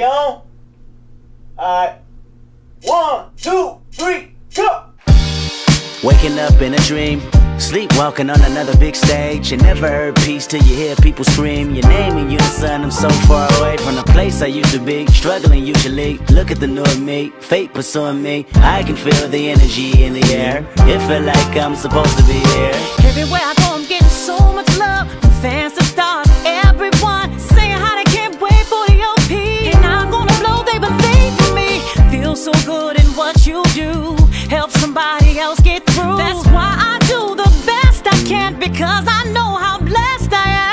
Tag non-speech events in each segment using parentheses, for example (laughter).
We on? Alright. One, two, three, go! Waking up in a dream, sleepwalking on another big stage. You never heard peace till you hear people scream your name in unison. I'm so far away from the place I used to be, struggling usually. Look at the new me, fate pursuing me. I can feel the energy in the air. It feel like I'm supposed to be here. Everywhere I go, I'm getting so much love from fans so good in what you do. Help somebody else get through. That's why I do the best I can because I know how blessed I am.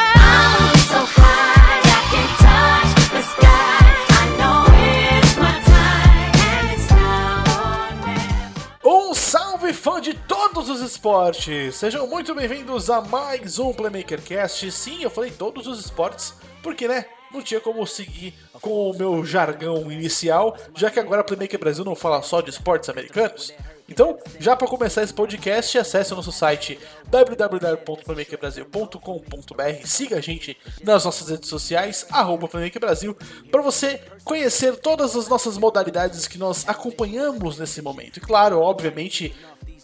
Um salve fã de todos os esportes! Sejam muito bem-vindos a mais um Playmaker Cast. Sim, eu falei todos os esportes, porque né? Não tinha como seguir com o meu jargão inicial, já que agora a Playmaker Brasil não fala só de esportes americanos. Então, já para começar esse podcast, acesse o nosso site www.playmakerbrasil.com.br, siga a gente nas nossas redes sociais, Playmaker Brasil, para você conhecer todas as nossas modalidades que nós acompanhamos nesse momento. E claro, obviamente,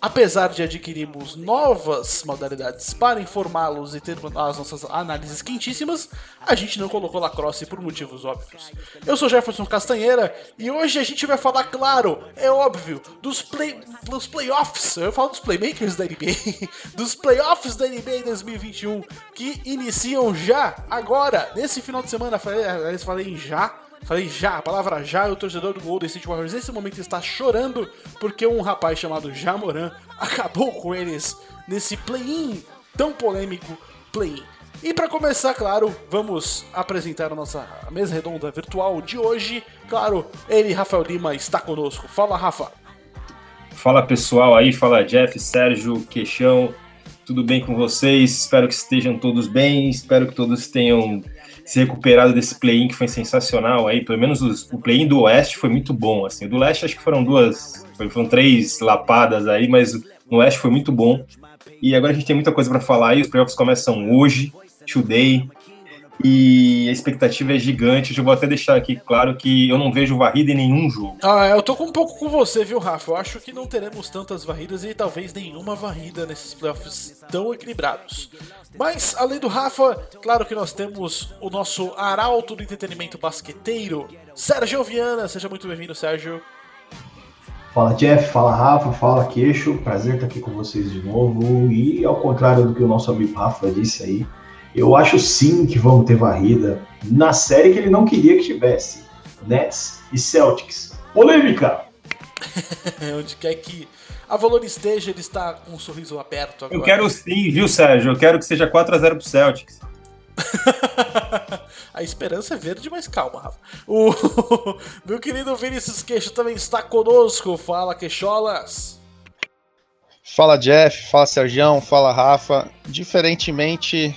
apesar de adquirirmos novas modalidades para informá-los e ter as nossas análises quentíssimas, a gente não colocou lacrosse por motivos óbvios. Eu sou Jefferson Castanheira e hoje a gente vai falar, claro, é óbvio, dos, play, dos playoffs, eu falo dos playmakers da NBA, (laughs) dos playoffs da NBA 2021 que iniciam já, agora, nesse final de semana, aliás, falei já, Falei já, a palavra já, o torcedor do Golden State Warriors nesse momento está chorando porque um rapaz chamado Jamoran acabou com eles nesse play-in tão polêmico play-in. E para começar, claro, vamos apresentar a nossa mesa redonda virtual de hoje. Claro, ele, Rafael Lima, está conosco. Fala, Rafa. Fala pessoal aí, fala Jeff, Sérgio, Queixão, tudo bem com vocês? Espero que estejam todos bem, espero que todos tenham se recuperado desse play-in que foi sensacional aí, pelo menos os, o play-in do Oeste foi muito bom, assim, do Leste acho que foram duas, foram três lapadas aí, mas no Oeste foi muito bom, e agora a gente tem muita coisa para falar e os playoffs começam hoje, today, e a expectativa é gigante. Eu vou até deixar aqui claro que eu não vejo varrida em nenhum jogo. Ah, eu tô com um pouco com você, viu, Rafa? Eu acho que não teremos tantas varridas e talvez nenhuma varrida nesses playoffs tão equilibrados. Mas, além do Rafa, claro que nós temos o nosso arauto do entretenimento basqueteiro, Sérgio Viana. Seja muito bem-vindo, Sérgio. Fala Jeff, fala Rafa, fala Queixo, prazer estar aqui com vocês de novo. E ao contrário do que o nosso amigo Rafa disse aí, eu acho sim que vamos ter varrida na série que ele não queria que tivesse: Nets e Celtics. Polêmica! (laughs) Onde quer que a Valor esteja, ele está com um sorriso aberto agora. Eu quero sim, viu, Sérgio? Eu quero que seja 4x0 pro Celtics. (laughs) a esperança é verde, mas calma, Rafa. O (laughs) meu querido Vinícius Queixo também está conosco. Fala, Queixolas. Fala, Jeff. Fala, Sergião. Fala, Rafa. Diferentemente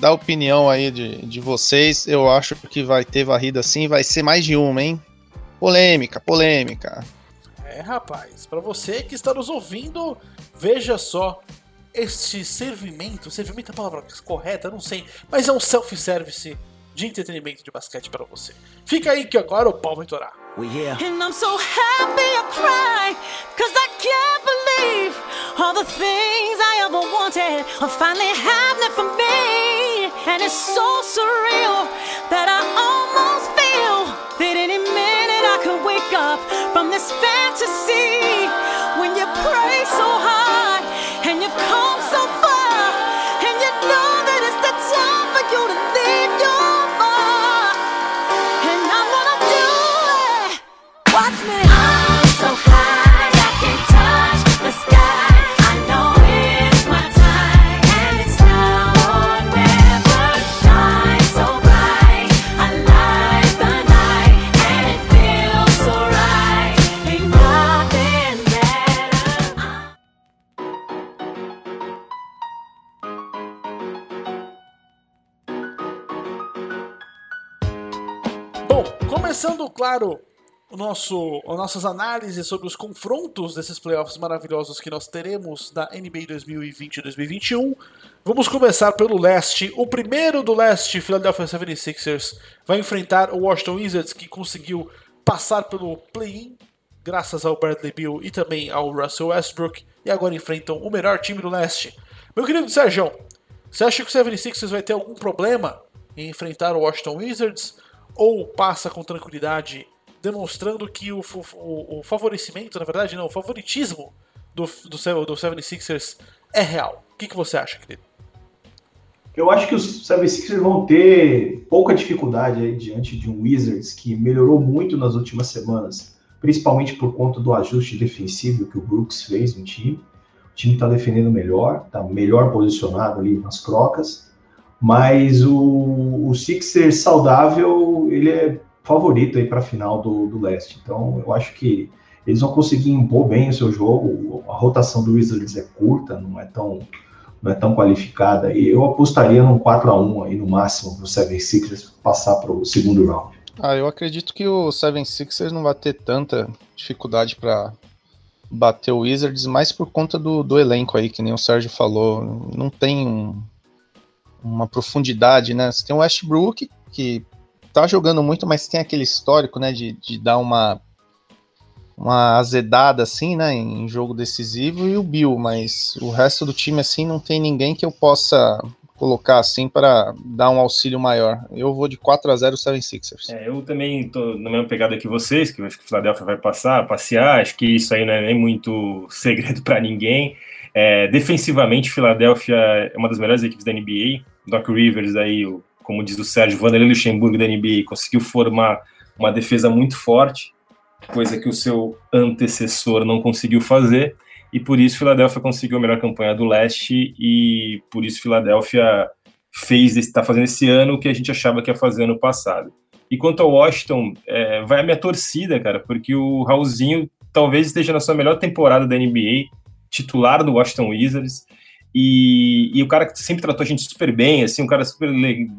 da opinião aí de, de vocês, eu acho que vai ter varrida sim, vai ser mais de uma, hein? Polêmica, polêmica. É, rapaz, para você que está nos ouvindo, veja só este servimento, servimento é a palavra correta, não sei, mas é um self-service de entretenimento de basquete para você. Fica aí que agora o pau vai torar. We here. And I'm so happy I cry, cause I can't believe all the things I ever wanted are finally happening for me. And it's so surreal that I almost feel that any minute I could wake up from this fantasy. When you pray so hard and you've come so far, and you know that it's the time for you to leave your começando, claro, o nosso, as nossas análises sobre os confrontos desses playoffs maravilhosos que nós teremos da NBA 2020 e 2021. Vamos começar pelo leste. O primeiro do leste, Philadelphia 76ers, vai enfrentar o Washington Wizards, que conseguiu passar pelo play-in, graças ao Bradley Beal e também ao Russell Westbrook, e agora enfrentam o melhor time do leste. Meu querido Sérgio, você acha que o 76ers vai ter algum problema em enfrentar o Washington Wizards? Ou passa com tranquilidade demonstrando que o, o, o, favorecimento, na verdade, não, o favoritismo do, do, do 76ers é real. O que, que você acha, querido? Eu acho que os 76ers vão ter pouca dificuldade aí diante de um Wizards que melhorou muito nas últimas semanas, principalmente por conta do ajuste defensivo que o Brooks fez no time. O time está defendendo melhor, está melhor posicionado ali nas crocas, mas o, o Sixers saudável, ele é favorito aí para a final do, do leste. Então, eu acho que eles vão conseguir impor bem o seu jogo. A rotação do Wizards é curta, não é tão, não é tão qualificada. E eu apostaria num 4 a 1 aí no máximo para o 76ers passar para o segundo round. Ah, eu acredito que o 76ers não vai ter tanta dificuldade para bater o Wizards, mais por conta do, do elenco aí, que nem o Sérgio falou. Não tem um, uma profundidade, né? Você tem o Westbrook, que tá jogando muito, mas tem aquele histórico, né, de, de dar uma uma azedada assim, né, em jogo decisivo e o Bill, mas o resto do time assim não tem ninguém que eu possa colocar assim para dar um auxílio maior. Eu vou de 4 a 0 76ers. É, eu também tô na mesma pegada que vocês, que eu acho que o Philadelphia vai passar, passear, acho que isso aí não é nem muito segredo para ninguém. É, defensivamente, Philadelphia é uma das melhores equipes da NBA. Doc Rivers aí, como diz o Sérgio, Vanderlei Luxemburgo da NBA conseguiu formar uma defesa muito forte, coisa que o seu antecessor não conseguiu fazer, e por isso Filadélfia conseguiu a melhor campanha do leste, e por isso Filadélfia fez, está fazendo esse ano o que a gente achava que ia fazer ano passado. E quanto ao Washington, é, vai a minha torcida, cara, porque o Raulzinho talvez esteja na sua melhor temporada da NBA, titular do Washington Wizards, e, e, o cara que sempre tratou a gente super bem, assim, um cara super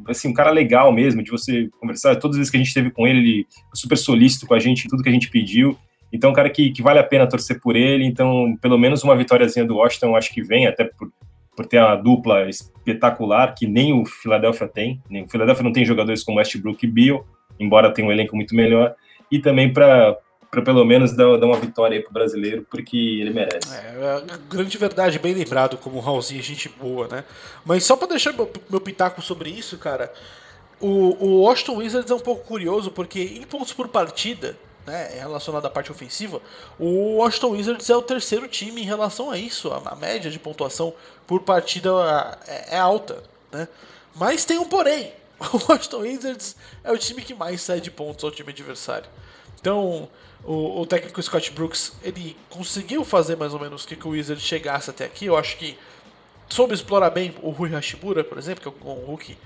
assim, um cara legal mesmo, de você conversar. Todas as vezes que a gente esteve com ele, ele super solícito com a gente, tudo que a gente pediu. Então, um cara que, que vale a pena torcer por ele. Então, pelo menos uma vitóriazinha do Washington, acho que vem, até por, por ter uma dupla espetacular que nem o Philadelphia tem. Nem, o Philadelphia não tem jogadores como Westbrook e Bill, embora tenha um elenco muito melhor. E também para para pelo menos dar, dar, uma vitória aí pro brasileiro, porque ele merece. É, é grande verdade, bem lembrado como o Raulzinho, gente boa, né? Mas só para deixar meu, pitaco sobre isso, cara, o, o Washington Wizards é um pouco curioso, porque em pontos por partida, né, relacionado à parte ofensiva, o Washington Wizards é o terceiro time em relação a isso. A, a média de pontuação por partida é, é alta, né? Mas tem um porém. (laughs) O Washington Wizards é o time que mais cede pontos ao time adversário. Então, o, o, técnico Scott Brooks ele conseguiu fazer mais ou menos que, que o Wizard chegasse até aqui. Eu acho que soube explorar bem o Rui Hashimura, por exemplo, que é um Hulk,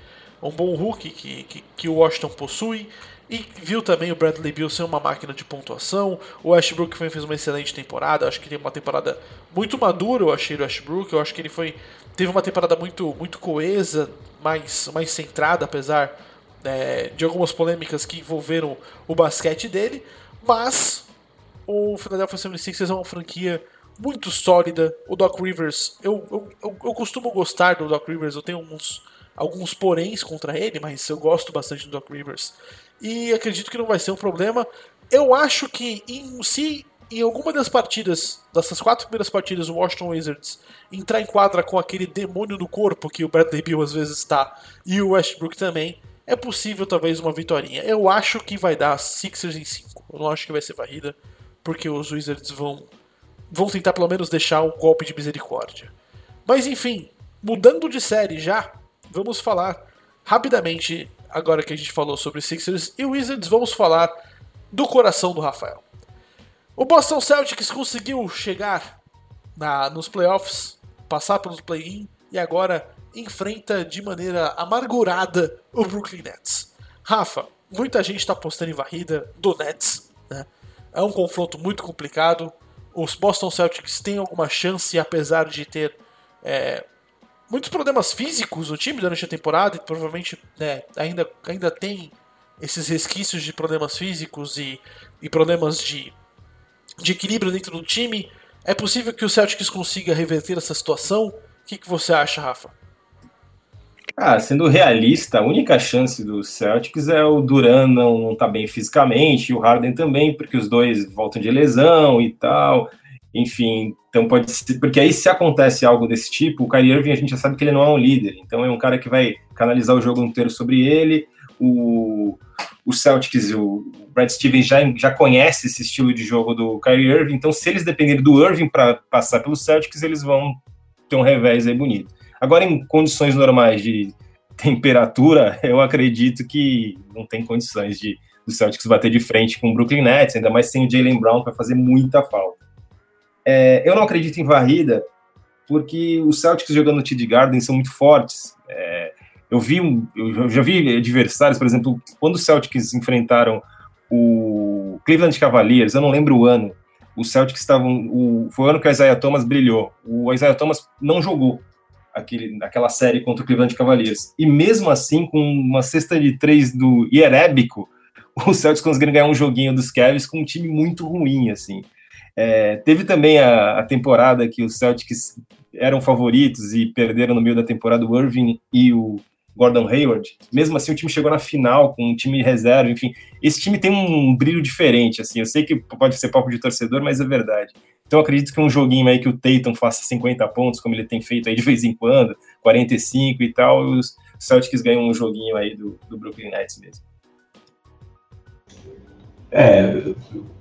um bom Hulk que, que, que, o Washington possui. E viu também o Bradley Beal ser uma máquina de pontuação. O Westbrook fez uma excelente temporada. Acho que ele é uma temporada muito madura. Eu achei o Westbrook. Eu acho que ele foi teve uma temporada muito muito coesa, mais mais centrada, apesar é, de algumas polêmicas que envolveram o basquete dele. Mas o Philadelphia 76ers é uma franquia muito sólida. O Doc Rivers, eu, eu, eu, eu costumo gostar do Doc Rivers, eu tenho uns, alguns poréns contra ele, mas eu gosto bastante do Doc Rivers. E acredito que não vai ser um problema. Eu acho que em, se em alguma das partidas, dessas quatro primeiras partidas, o Washington Wizards entrar em quadra com aquele demônio no corpo que o Bradley Beal às vezes está, e o Westbrook também, é possível talvez uma vitória. Eu acho que vai dar Sixers em 5. Eu não acho que vai ser varrida, porque os Wizards vão, vão tentar pelo menos deixar um golpe de misericórdia. Mas enfim, mudando de série já, vamos falar rapidamente, agora que a gente falou sobre Sixers e Wizards, vamos falar do coração do Rafael. O Boston Celtics conseguiu chegar na, nos playoffs, passar pelos play-in e agora enfrenta de maneira amargurada o Brooklyn Nets. Rafa, muita gente está apostando em varrida do Nets. Né? É um confronto muito complicado. Os Boston Celtics têm alguma chance, apesar de ter é, muitos problemas físicos no time durante a temporada e provavelmente né, ainda, ainda tem esses resquícios de problemas físicos e, e problemas de, de equilíbrio dentro do time, é possível que o Celtics consiga reverter essa situação? O que, que você acha, Rafa? Ah, sendo realista, a única chance do Celtics é o Duran não, não tá bem fisicamente, e o Harden também, porque os dois voltam de lesão e tal. Enfim, então pode ser. Porque aí, se acontece algo desse tipo, o Kyrie Irving a gente já sabe que ele não é um líder. Então é um cara que vai canalizar o jogo inteiro sobre ele. O, o Celtics, o Brad Stevens já, já conhece esse estilo de jogo do Kyrie Irving. Então, se eles dependerem do Irving para passar pelo Celtics, eles vão ter um revés aí bonito. Agora, em condições normais de temperatura, (laughs) eu acredito que não tem condições de do Celtics bater de frente com o Brooklyn Nets, ainda mais sem o Jalen Brown, vai fazer muita falta. É, eu não acredito em varrida, porque os Celtics jogando no TD Garden são muito fortes. É, eu vi, eu já vi adversários, por exemplo, quando os Celtics enfrentaram o Cleveland Cavaliers, eu não lembro o ano, os Celtics estavam, o, foi o ano que o Isaiah Thomas brilhou. O Isaiah Thomas não jogou aquele, aquela série contra o Cleveland Cavaliers. E mesmo assim, com uma cesta de três do Ierébico, (laughs) os Celtics conseguiram ganhar um joguinho dos Cavs com um time muito ruim, assim. É, teve também a, a, temporada que os Celtics eram favoritos e perderam no meio da temporada o Irving e o Gordon Hayward. Mesmo assim, o time chegou na final com um time reserva. Enfim, esse time tem um brilho diferente. Assim, eu sei que pode ser papo de torcedor, mas é verdade. Então acredito que um joguinho aí que o Tatum faça 50 pontos, como ele tem feito aí de vez em quando, 45 e tal, os Celtics ganham um joguinho aí do, do Brooklyn Nets mesmo. É,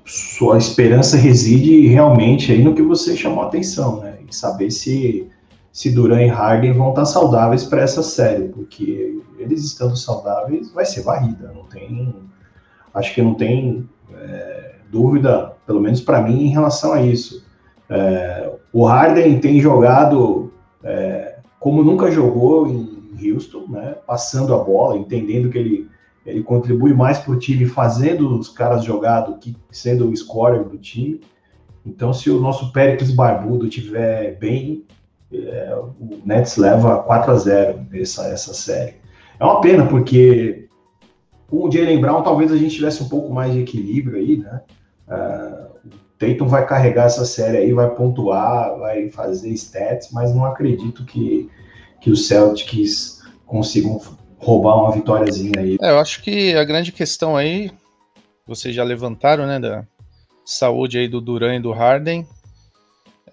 sua esperança reside realmente aí no que você chamou a atenção, né? Em saber se, se Duran e Harden vão estar saudáveis para essa série, porque eles estando saudáveis vai ser varrida, não tem. Acho que não tem. É, dúvida, pelo menos para mim, em relação a isso. É, o Harden tem jogado é, como nunca jogou em Houston, né, passando a bola, entendendo que ele, ele contribui mais para o time fazendo os caras jogar do que sendo o scorer do time. Então, se o nosso Péricles Barbudo tiver bem, é, o Nets leva 4 a 0 essa, essa série. É uma pena, porque com o Jalen Brown talvez a gente tivesse um pouco mais de equilíbrio aí, né? Uh, o Tatum vai carregar essa série aí, vai pontuar, vai fazer stats, mas não acredito que, que os Celtics consigam roubar uma vitóriazinha aí. É, eu acho que a grande questão aí, vocês já levantaram, né, da saúde aí do Duran e do Harden,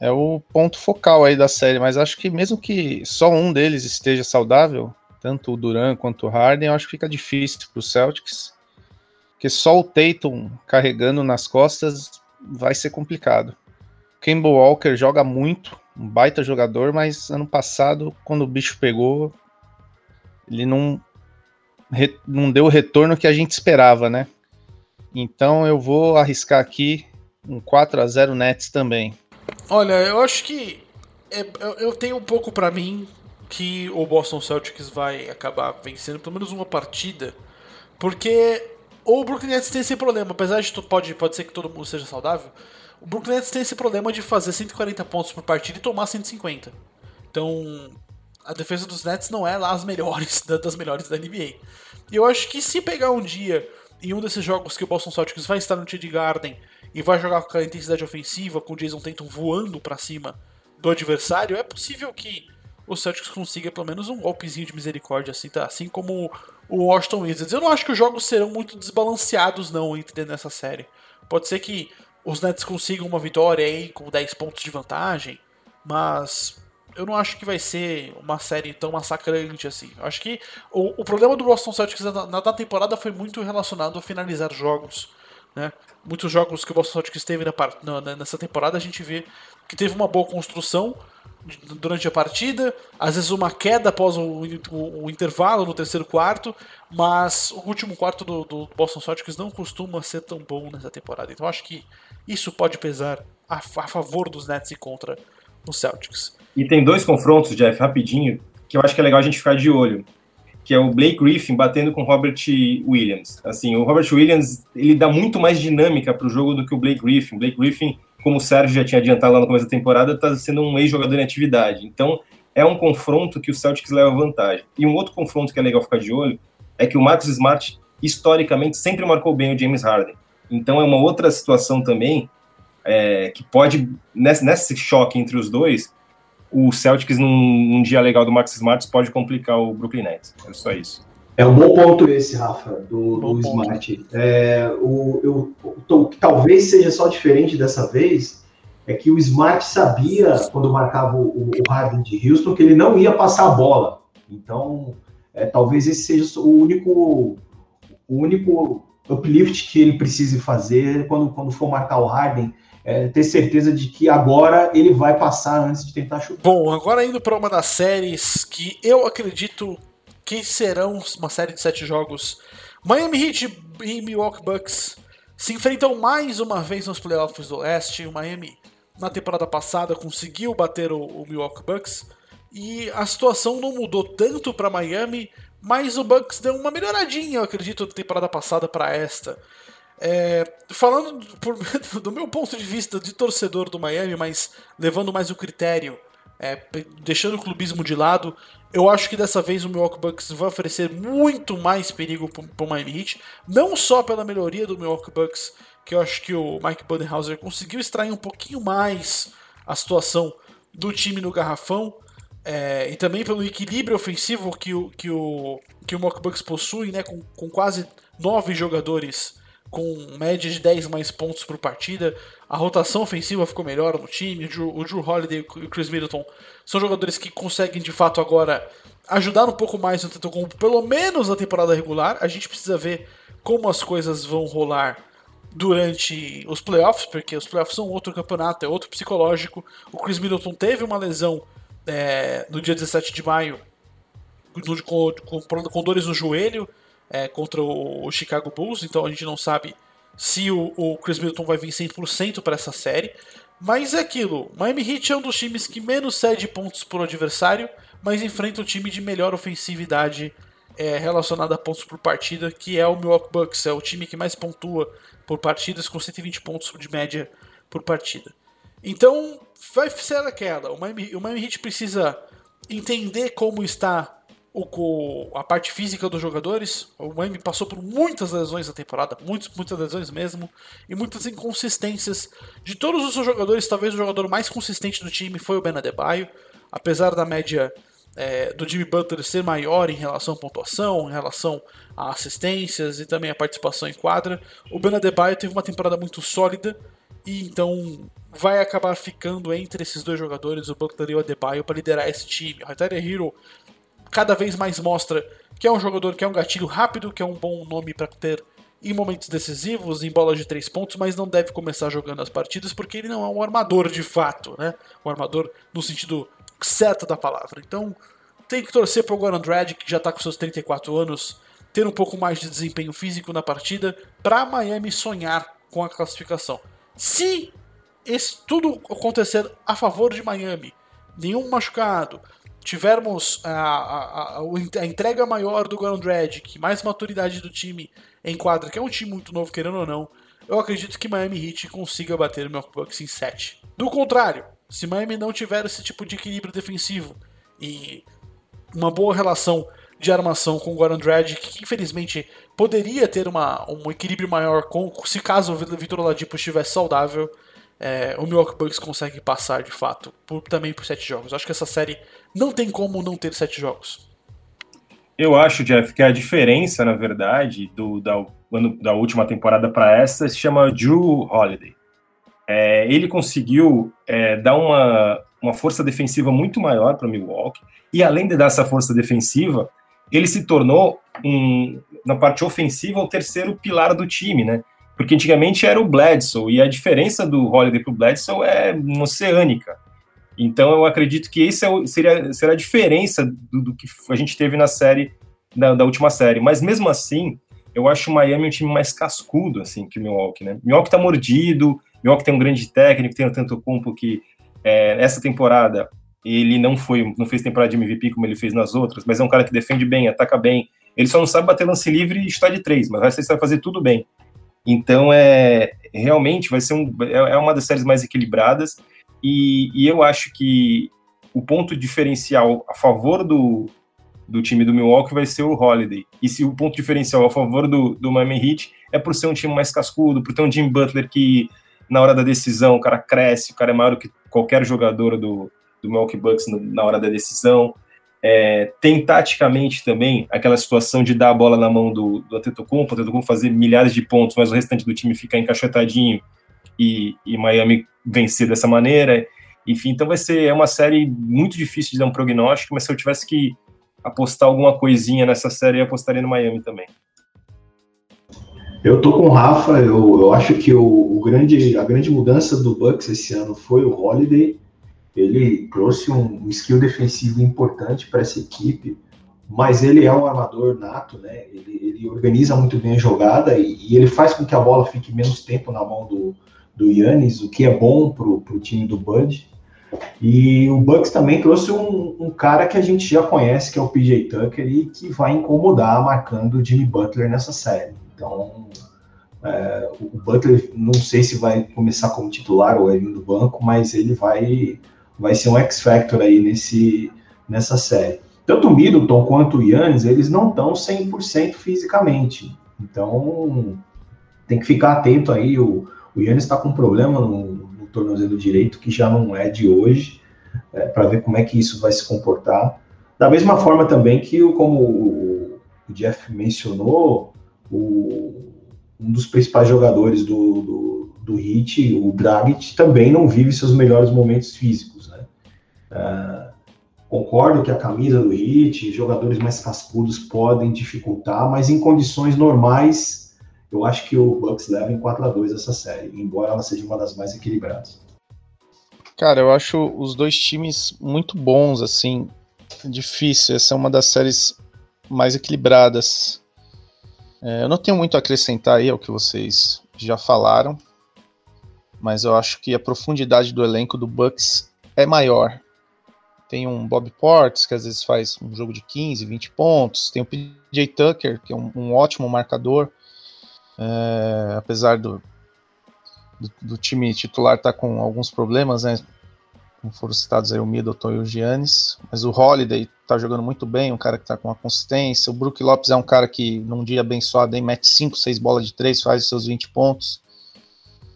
é o ponto focal aí da série, mas acho que mesmo que só um deles esteja saudável, tanto o Duran quanto o Harden, acho que fica difícil para os Celtics porque só o Tatum carregando nas costas vai ser complicado. Kemba Walker joga muito, um baita jogador, mas ano passado, quando o bicho pegou, ele não, não deu o retorno que a gente esperava, né? Então eu vou arriscar aqui um 4 a 0 Nets também. Olha, eu acho que é, eu tenho um pouco para mim que o Boston Celtics vai acabar vencendo pelo menos uma partida, porque o Brooklyn Nets tem esse problema, apesar de pode, pode ser que todo mundo seja saudável, o Brooklyn Nets tem esse problema de fazer 140 pontos por partida e tomar 150. Então, a defesa dos Nets não é lá as melhores, (laughs) das melhores da NBA. E eu acho que se pegar um dia em um desses jogos que o Boston Celtics vai estar no TD Garden e vai jogar com aquela intensidade ofensiva, com o Jason Tatum voando para cima do adversário, é possível que o Celtics consiga pelo menos um golpezinho de misericórdia, assim, tá? Assim como o Washington Wizards. Eu não acho que os jogos serão muito desbalanceados, não, entre nessa série. Pode ser que os Nets consigam uma vitória aí com 10 pontos de vantagem, mas eu não acho que vai ser uma série tão massacrante assim. Eu acho que o, o problema do Boston Celtics na, na, na temporada foi muito relacionado a finalizar jogos. Né? Muitos jogos que o Boston Celtics teve na, na, nessa temporada a gente vê que teve uma boa construção, durante a partida, às vezes uma queda após o, o, o, intervalo no terceiro quarto, mas o último quarto do, do, Boston Celtics não costuma ser tão bom nessa temporada. Então acho que isso pode pesar a, a, favor dos Nets e contra os Celtics. E tem dois confrontos, Jeff, rapidinho, que eu acho que é legal a gente ficar de olho. Que é o Blake Griffin batendo com Robert Williams. Assim, o Robert Williams ele dá muito mais dinâmica para o jogo do que o Blake Griffin. O Blake Griffin como o Sérgio já tinha adiantado lá no começo da temporada, está sendo um ex-jogador em atividade. Então, é um confronto que o Celtics leva vantagem. E um outro confronto que é legal ficar de olho é que o Marcus Smart historicamente sempre marcou bem o James Harden. Então é uma outra situação também é, que pode, nesse, nesse, choque entre os dois, o Celtics num, num, dia legal do Max Smart pode complicar o Brooklyn Nets. É só isso. É um bom ponto esse, Rafa, do, do Smart. É, o, eu, talvez seja só diferente dessa vez, é que o Smart sabia, quando marcava o, o Harden de Houston, que ele não ia passar a bola. Então, é, talvez esse seja o único, o único uplift que ele precise fazer quando, quando for marcar o Harden, é, ter certeza de que agora ele vai passar antes de tentar chutar. Bom, agora indo para uma das séries que eu acredito que serão uma série de sete jogos. Miami Heat e Milwaukee Bucks se enfrentam mais uma vez nos playoffs do Oeste. O Miami, na temporada passada, conseguiu bater o, o Milwaukee Bucks. E a situação não mudou tanto para Miami, mas o Bucks deu uma melhoradinha, eu acredito, da temporada passada para esta. É, falando por, (laughs) do meu ponto de vista de torcedor do Miami, mas levando mais o critério, é, deixando o clubismo de lado, eu acho que dessa vez o Milwaukee Bucks vai oferecer muito mais perigo para o Miami Heat, não só pela melhoria do Milwaukee Bucks, que eu acho que o Mike Budenhauser conseguiu extrair um pouquinho mais a situação do time no garrafão, é, e também pelo equilíbrio ofensivo que o, que o, que o Milwaukee Bucks possui, né, com, com quase nove jogadores com média de 10 mais pontos por partida. A rotação ofensiva ficou melhor no time. O Drew Holiday e o Chris Middleton são jogadores que conseguem de fato agora ajudar um pouco mais no Tetocompo, pelo menos na temporada regular. A gente precisa ver como as coisas vão rolar durante os playoffs, porque os playoffs são outro campeonato, é outro psicológico. O Chris Middleton teve uma lesão é, no dia 17 de maio, com, com, com dores no joelho é, contra o, Chicago Bulls, então a gente não sabe se o, o Chris Middleton vai vir 100% para essa série. Mas é aquilo, Miami Heat é um dos times que menos cede pontos por adversário, mas enfrenta um time de melhor ofensividade é, relacionada a pontos por partida, que é o Milwaukee Bucks, é o time que mais pontua por partidas, com 120 pontos de média por partida. Então, vai ser aquela, o Miami, o Miami Heat precisa entender como está o, a parte física dos jogadores. O Miami passou por muitas lesões na temporada, muitas, muitas lesões mesmo, e muitas inconsistências. De todos os seus jogadores, talvez o jogador mais consistente do time foi o Ben Adebayo, apesar da média é, do Jimmy Butler ser maior em relação à pontuação, em relação a assistências e também a participação em quadra. O Ben Adebayo teve uma temporada muito sólida e então vai acabar ficando entre esses dois jogadores, o Butler e o Adebayo, para liderar esse time. O Tyler Hero cada vez mais mostra que é um jogador que é um gatilho rápido, que é um bom nome para ter em momentos decisivos, em bolas de três pontos, mas não deve começar jogando as partidas porque ele não é um armador de fato, né? Um armador no sentido certo da palavra. Então, tem que torcer para o Goran Dredd, que já está com seus 34 anos, ter um pouco mais de desempenho físico na partida, para Miami sonhar com a classificação. Se esse tudo acontecer a favor de Miami, nenhum machucado, tivermos a, a, a, entrega maior do Goran Dragic, mais maturidade do time em quadra, que é um time muito novo, querendo ou não, eu acredito que Miami Heat consiga bater o Milwaukee Bucks em 7. Do contrário, se Miami não tiver esse tipo de equilíbrio defensivo e uma boa relação de armação com o Goran Dragic, que infelizmente poderia ter uma, um equilíbrio maior com, se caso o Vitor Oladipo estivesse saudável, é, o Milwaukee Bucks consegue passar de fato por, também por sete jogos. Acho que essa série não tem como não ter sete jogos. Eu acho, Jeff, que a diferença, na verdade, do, da, da última temporada para essa se chama Drew Holiday. É, ele conseguiu é, dar uma, uma força defensiva muito maior para Milwaukee, e além de dar essa força defensiva, ele se tornou, um, na parte ofensiva, o terceiro pilar do time, né? Porque antigamente era o Bledsoe, e a diferença do Holiday para o Bledsoe é oceânica. Então eu acredito que esse é seria, será a diferença do, do, que a gente teve na série, da, da, última série. Mas mesmo assim, eu acho o Miami um time mais cascudo, assim, que o Milwaukee, né? Milwaukee tá mordido, Milwaukee tem um grande técnico, tem o tanto Kumpo que é, essa temporada ele não foi, não fez temporada de MVP como ele fez nas outras, mas é um cara que defende bem, ataca bem. Ele só não sabe bater lance livre e estar de três, mas o resto ele sabe fazer tudo bem. Então é realmente vai ser um, é, é uma das séries mais equilibradas e, e eu acho que o ponto diferencial a favor do, do time do Milwaukee vai ser o Holiday. E se o ponto diferencial a favor do, do Miami Heat é por ser um time mais cascudo, por ter um Jim Butler que na hora da decisão o cara cresce, o cara é maior do que qualquer jogador do, do Milwaukee Bucks na hora da decisão. É, tem taticamente também aquela situação de dar a bola na mão do, do Antetokounmpo, o Antetokounmpo fazer milhares de pontos, mas o restante do time ficar encaixotadinho e, e Miami vencer dessa maneira. Enfim, então vai ser é uma série muito difícil de dar um prognóstico, mas se eu tivesse que apostar alguma coisinha nessa série, eu apostaria no Miami também. Eu tô com o Rafa, eu, eu acho que o, o, grande, a grande mudança do Bucks esse ano foi o Holiday. Ele trouxe um, skill defensivo importante para essa equipe, mas ele é um armador nato, né? Ele, ele organiza muito bem a jogada e, e, ele faz com que a bola fique menos tempo na mão do, do Yannis, o que é bom pro, pro time do Bud. E o Bucks também trouxe um, um, cara que a gente já conhece, que é o PJ Tucker, e que vai incomodar marcando o Jimmy Butler nessa série. Então, é, o Butler não sei se vai começar como titular ou ele do banco, mas ele vai, vai ser um X-Factor aí nesse, nessa série. Tanto o Middleton quanto o Yannis, eles não estão 100% fisicamente. Então, tem que ficar atento aí. O, o Yannis está com um problema no, tornozelo direito, que já não é de hoje, é, para ver como é que isso vai se comportar. Da mesma forma também que, como o, Jeff mencionou, o, um dos principais jogadores do, do, do Heat, o Dragic, também não vive seus melhores momentos físicos. É, concordo que a camisa do Heat, jogadores mais cascudos podem dificultar, mas em condições normais eu acho que o Bucks leva em 4 a 2 essa série, embora ela seja uma das mais equilibradas. Cara, eu acho os dois times muito bons, assim. Difícil, essa é uma das séries mais equilibradas. É, eu não tenho muito a acrescentar aí ao que vocês já falaram, mas eu acho que a profundidade do elenco do Bucks é maior. Tem um Bob Portes, que às vezes faz um jogo de 15, 20 pontos. Tem o PJ Tucker, que é um, um ótimo marcador. É, apesar do, do, do, time titular estar tá com alguns problemas, né? Como foram citados aí o Middleton e o Giannis, mas o Holiday está jogando muito bem, um cara que está com uma consistência. O Brook Lopes é um cara que, num dia abençoado, aí, mete 5, 6 bolas de 3, faz os seus 20 pontos.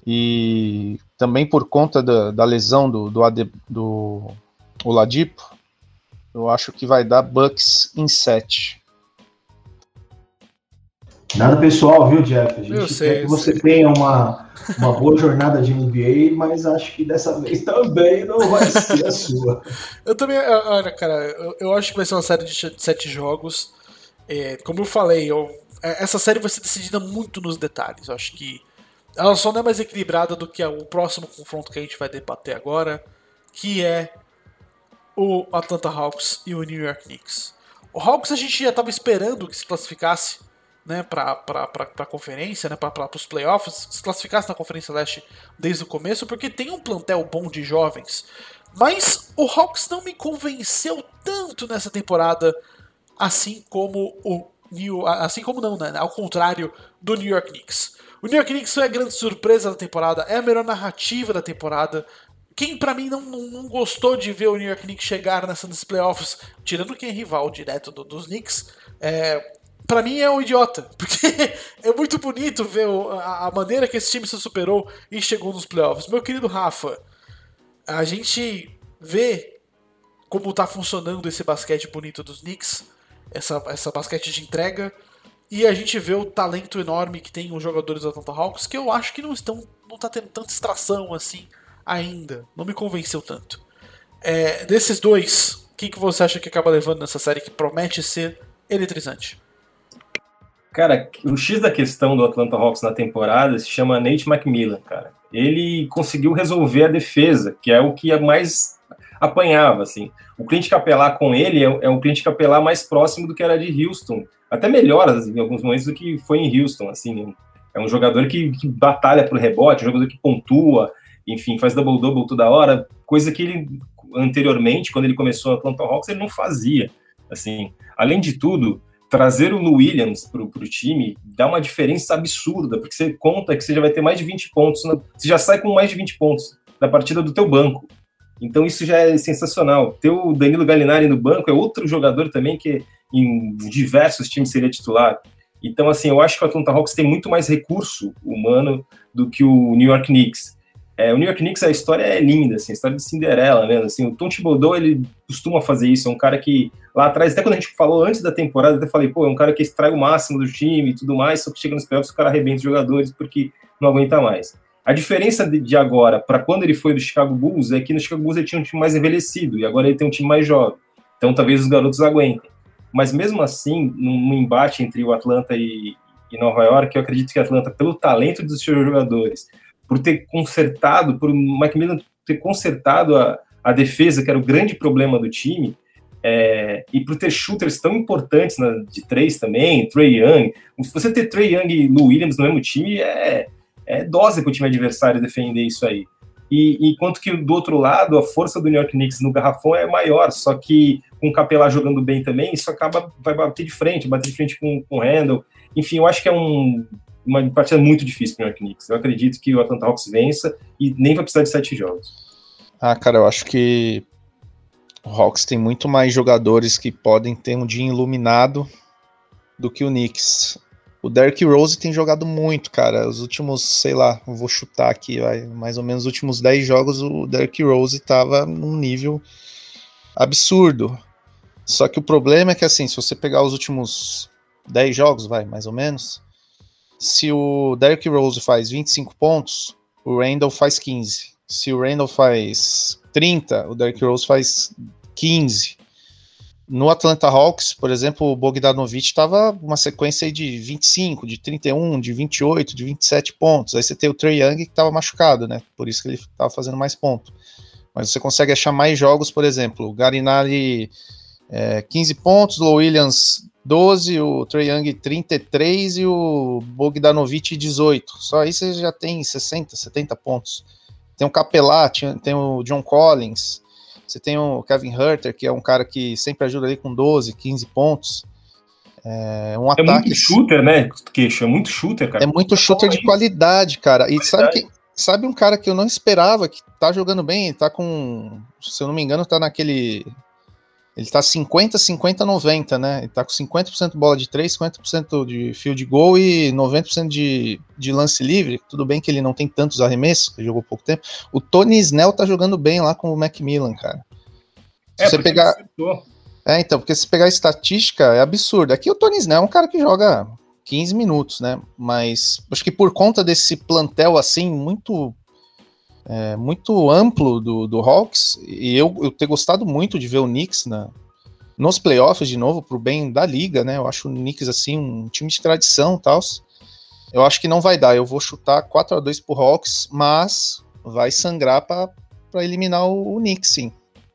E também por conta da, da lesão do, do, do Oladipo, eu acho que vai dar Bucks em 7. Nada pessoal, viu, Jeff? A gente eu sei, quer que você sei. tenha uma, uma boa jornada de NBA, mas acho que dessa vez também não vai ser a sua. (laughs) Eu também, olha, cara, eu, eu, acho que vai ser uma série de sete jogos. É, como eu falei, eu, é, essa série vai ser decidida muito nos detalhes. Eu acho que ela só não é mais equilibrada do que o próximo confronto que a gente vai debater agora, que é o Atlanta Hawks e o New York Knicks. O Hawks a gente já estava esperando que se classificasse né, para a conferência, né, para os playoffs, se classificasse na Conferência Leste desde o começo, porque tem um plantel bom de jovens. Mas o Hawks não me convenceu tanto nessa temporada, assim como o New, assim como não, né, ao contrário do New York Knicks. O New York Knicks foi a grande surpresa da temporada, é a melhor narrativa da temporada. Quem para mim não, não, não, gostou de ver o New York Knicks chegar nessa, nesses playoffs, tirando quem é rival direto do, dos Knicks, é, para mim é um idiota, (laughs) porque é muito bonito ver a, maneira que esse time se superou e chegou nos playoffs. Meu querido Rafa, a gente vê como tá funcionando esse basquete bonito dos Knicks, essa, essa basquete de entrega, e a gente vê o talento enorme que tem os jogadores da Atlanta Hawks, que eu acho que não estão não tá tendo tanta extração assim ainda. Não me convenceu tanto. É, desses dois, quem que você acha que acaba levando nessa série que promete ser eletrizante? Cara, o X da questão do Atlanta Hawks na temporada se chama Nate McMillan, cara. Ele conseguiu resolver a defesa, que é o que mais apanhava, assim. O cliente capelar com ele é, é um cliente capelar mais próximo do que era de Houston. Até melhor, assim, em alguns momentos, do que foi em Houston, assim. É um jogador que, que batalha pro rebote, um jogador que pontua, enfim, faz double-double toda hora, coisa que ele, anteriormente, quando ele começou no Atlanta Hawks, ele não fazia, assim. Além de tudo, trazer o Lou Williams para o time dá uma diferença absurda, porque você conta que você já vai ter mais de 20 pontos, na, você já sai com mais de 20 pontos da partida do teu banco. Então isso já é sensacional. Ter o Danilo Gallinari no banco é outro jogador também que, em diversos times seria titular. Então, assim, eu acho que o Atlanta Hawks tem muito mais recurso humano do que o New York Knicks. É, o New York Knicks, a história é linda, assim, a história de Cinderela mesmo, assim, o Tom Thibodeau, ele costuma fazer isso, é um cara que, lá atrás, até quando a gente falou antes da temporada, até falei, pô, é um cara que extrai o máximo do time e tudo mais, só que chega nos playoffs o cara arrebenta os jogadores porque não aguenta mais. A diferença de, de agora para quando ele foi do Chicago Bulls é que no Chicago Bulls ele tinha um time mais envelhecido e agora ele tem um time mais jovem. Então talvez os garotos aguentem. Mas mesmo assim, num, embate entre o Atlanta e, e Nova York, eu acredito que o Atlanta, pelo talento dos seus jogadores, por ter consertado, por Macmillan ter consertado a, a defesa, que era o grande problema do time, é, e por ter shooters tão importantes na, de três também, Trey Young. Você ter Trey Young e Lou Williams no mesmo time é, é dose para o time adversário defender isso aí. E enquanto que do outro lado, a força do New York Knicks no garrafão é maior, só que com o Capelá jogando bem também, isso acaba vai bater de frente, bater de frente com, com o Randall. Enfim, eu acho que é um, uma partida muito difícil para o Knicks. Eu acredito que o Atlanta Hawks vença e nem vai precisar de sete jogos. Ah, cara, eu acho que o Hawks tem muito mais jogadores que podem ter um dia iluminado do que o Knicks. O Derrick Rose tem jogado muito, cara. Os últimos, sei lá, vou chutar aqui, vai, mais ou menos os últimos 10 jogos, o Derrick Rose estava num nível absurdo. Só que o problema é que, assim, se você pegar os últimos 10 jogos, vai, mais ou menos, se o Derrick Rose faz 25 pontos, o Randall faz 15. Se o Randall faz 30, o Derrick Rose faz 15. No Atlanta Hawks, por exemplo, o Bogdanovich estava uma sequência de 25, de 31, de 28, de 27 pontos. Aí você tem o Trey Young que estava machucado, né? Por isso que ele estava fazendo mais pontos. Mas você consegue achar mais jogos, por exemplo, o Garinari é, 15 pontos, o Williams 12, o Trey Young 33 e o Bogdanovich 18. Só aí você já tem 60, 70 pontos. Tem o Capelá, tem o John Collins, você tem o Kevin Herter, que é um cara que sempre ajuda ali com 12, 15 pontos. É, um é ataque... muito shooter, né, Queixo? É muito shooter, cara. É muito shooter de qualidade, cara. E sabe, que, sabe um cara que eu não esperava, que tá jogando bem, tá com, se eu não me engano, tá naquele ele tá 50, 50, 90, né? Ele tá com 50% bola de 3, 50% de field goal e 90% de, de lance livre. Tudo bem que ele não tem tantos arremessos, ele jogou pouco tempo. O Tony Snell tá jogando bem lá com o Macmillan, cara. É, você pegar. É, então, porque se pegar a estatística, é absurdo. Aqui o Tony Snell é um cara que joga 15 minutos, né? Mas acho que por conta desse plantel assim, muito é, muito amplo do, do Hawks, e eu, eu ter gostado muito de ver o Knicks na, nos playoffs de novo, pro bem da liga, né? Eu acho o Knicks assim um time de tradição, tal. Eu acho que não vai dar. Eu vou chutar 4 a 2 pro Hawks, mas vai sangrar para eliminar o, o Knicks, sim.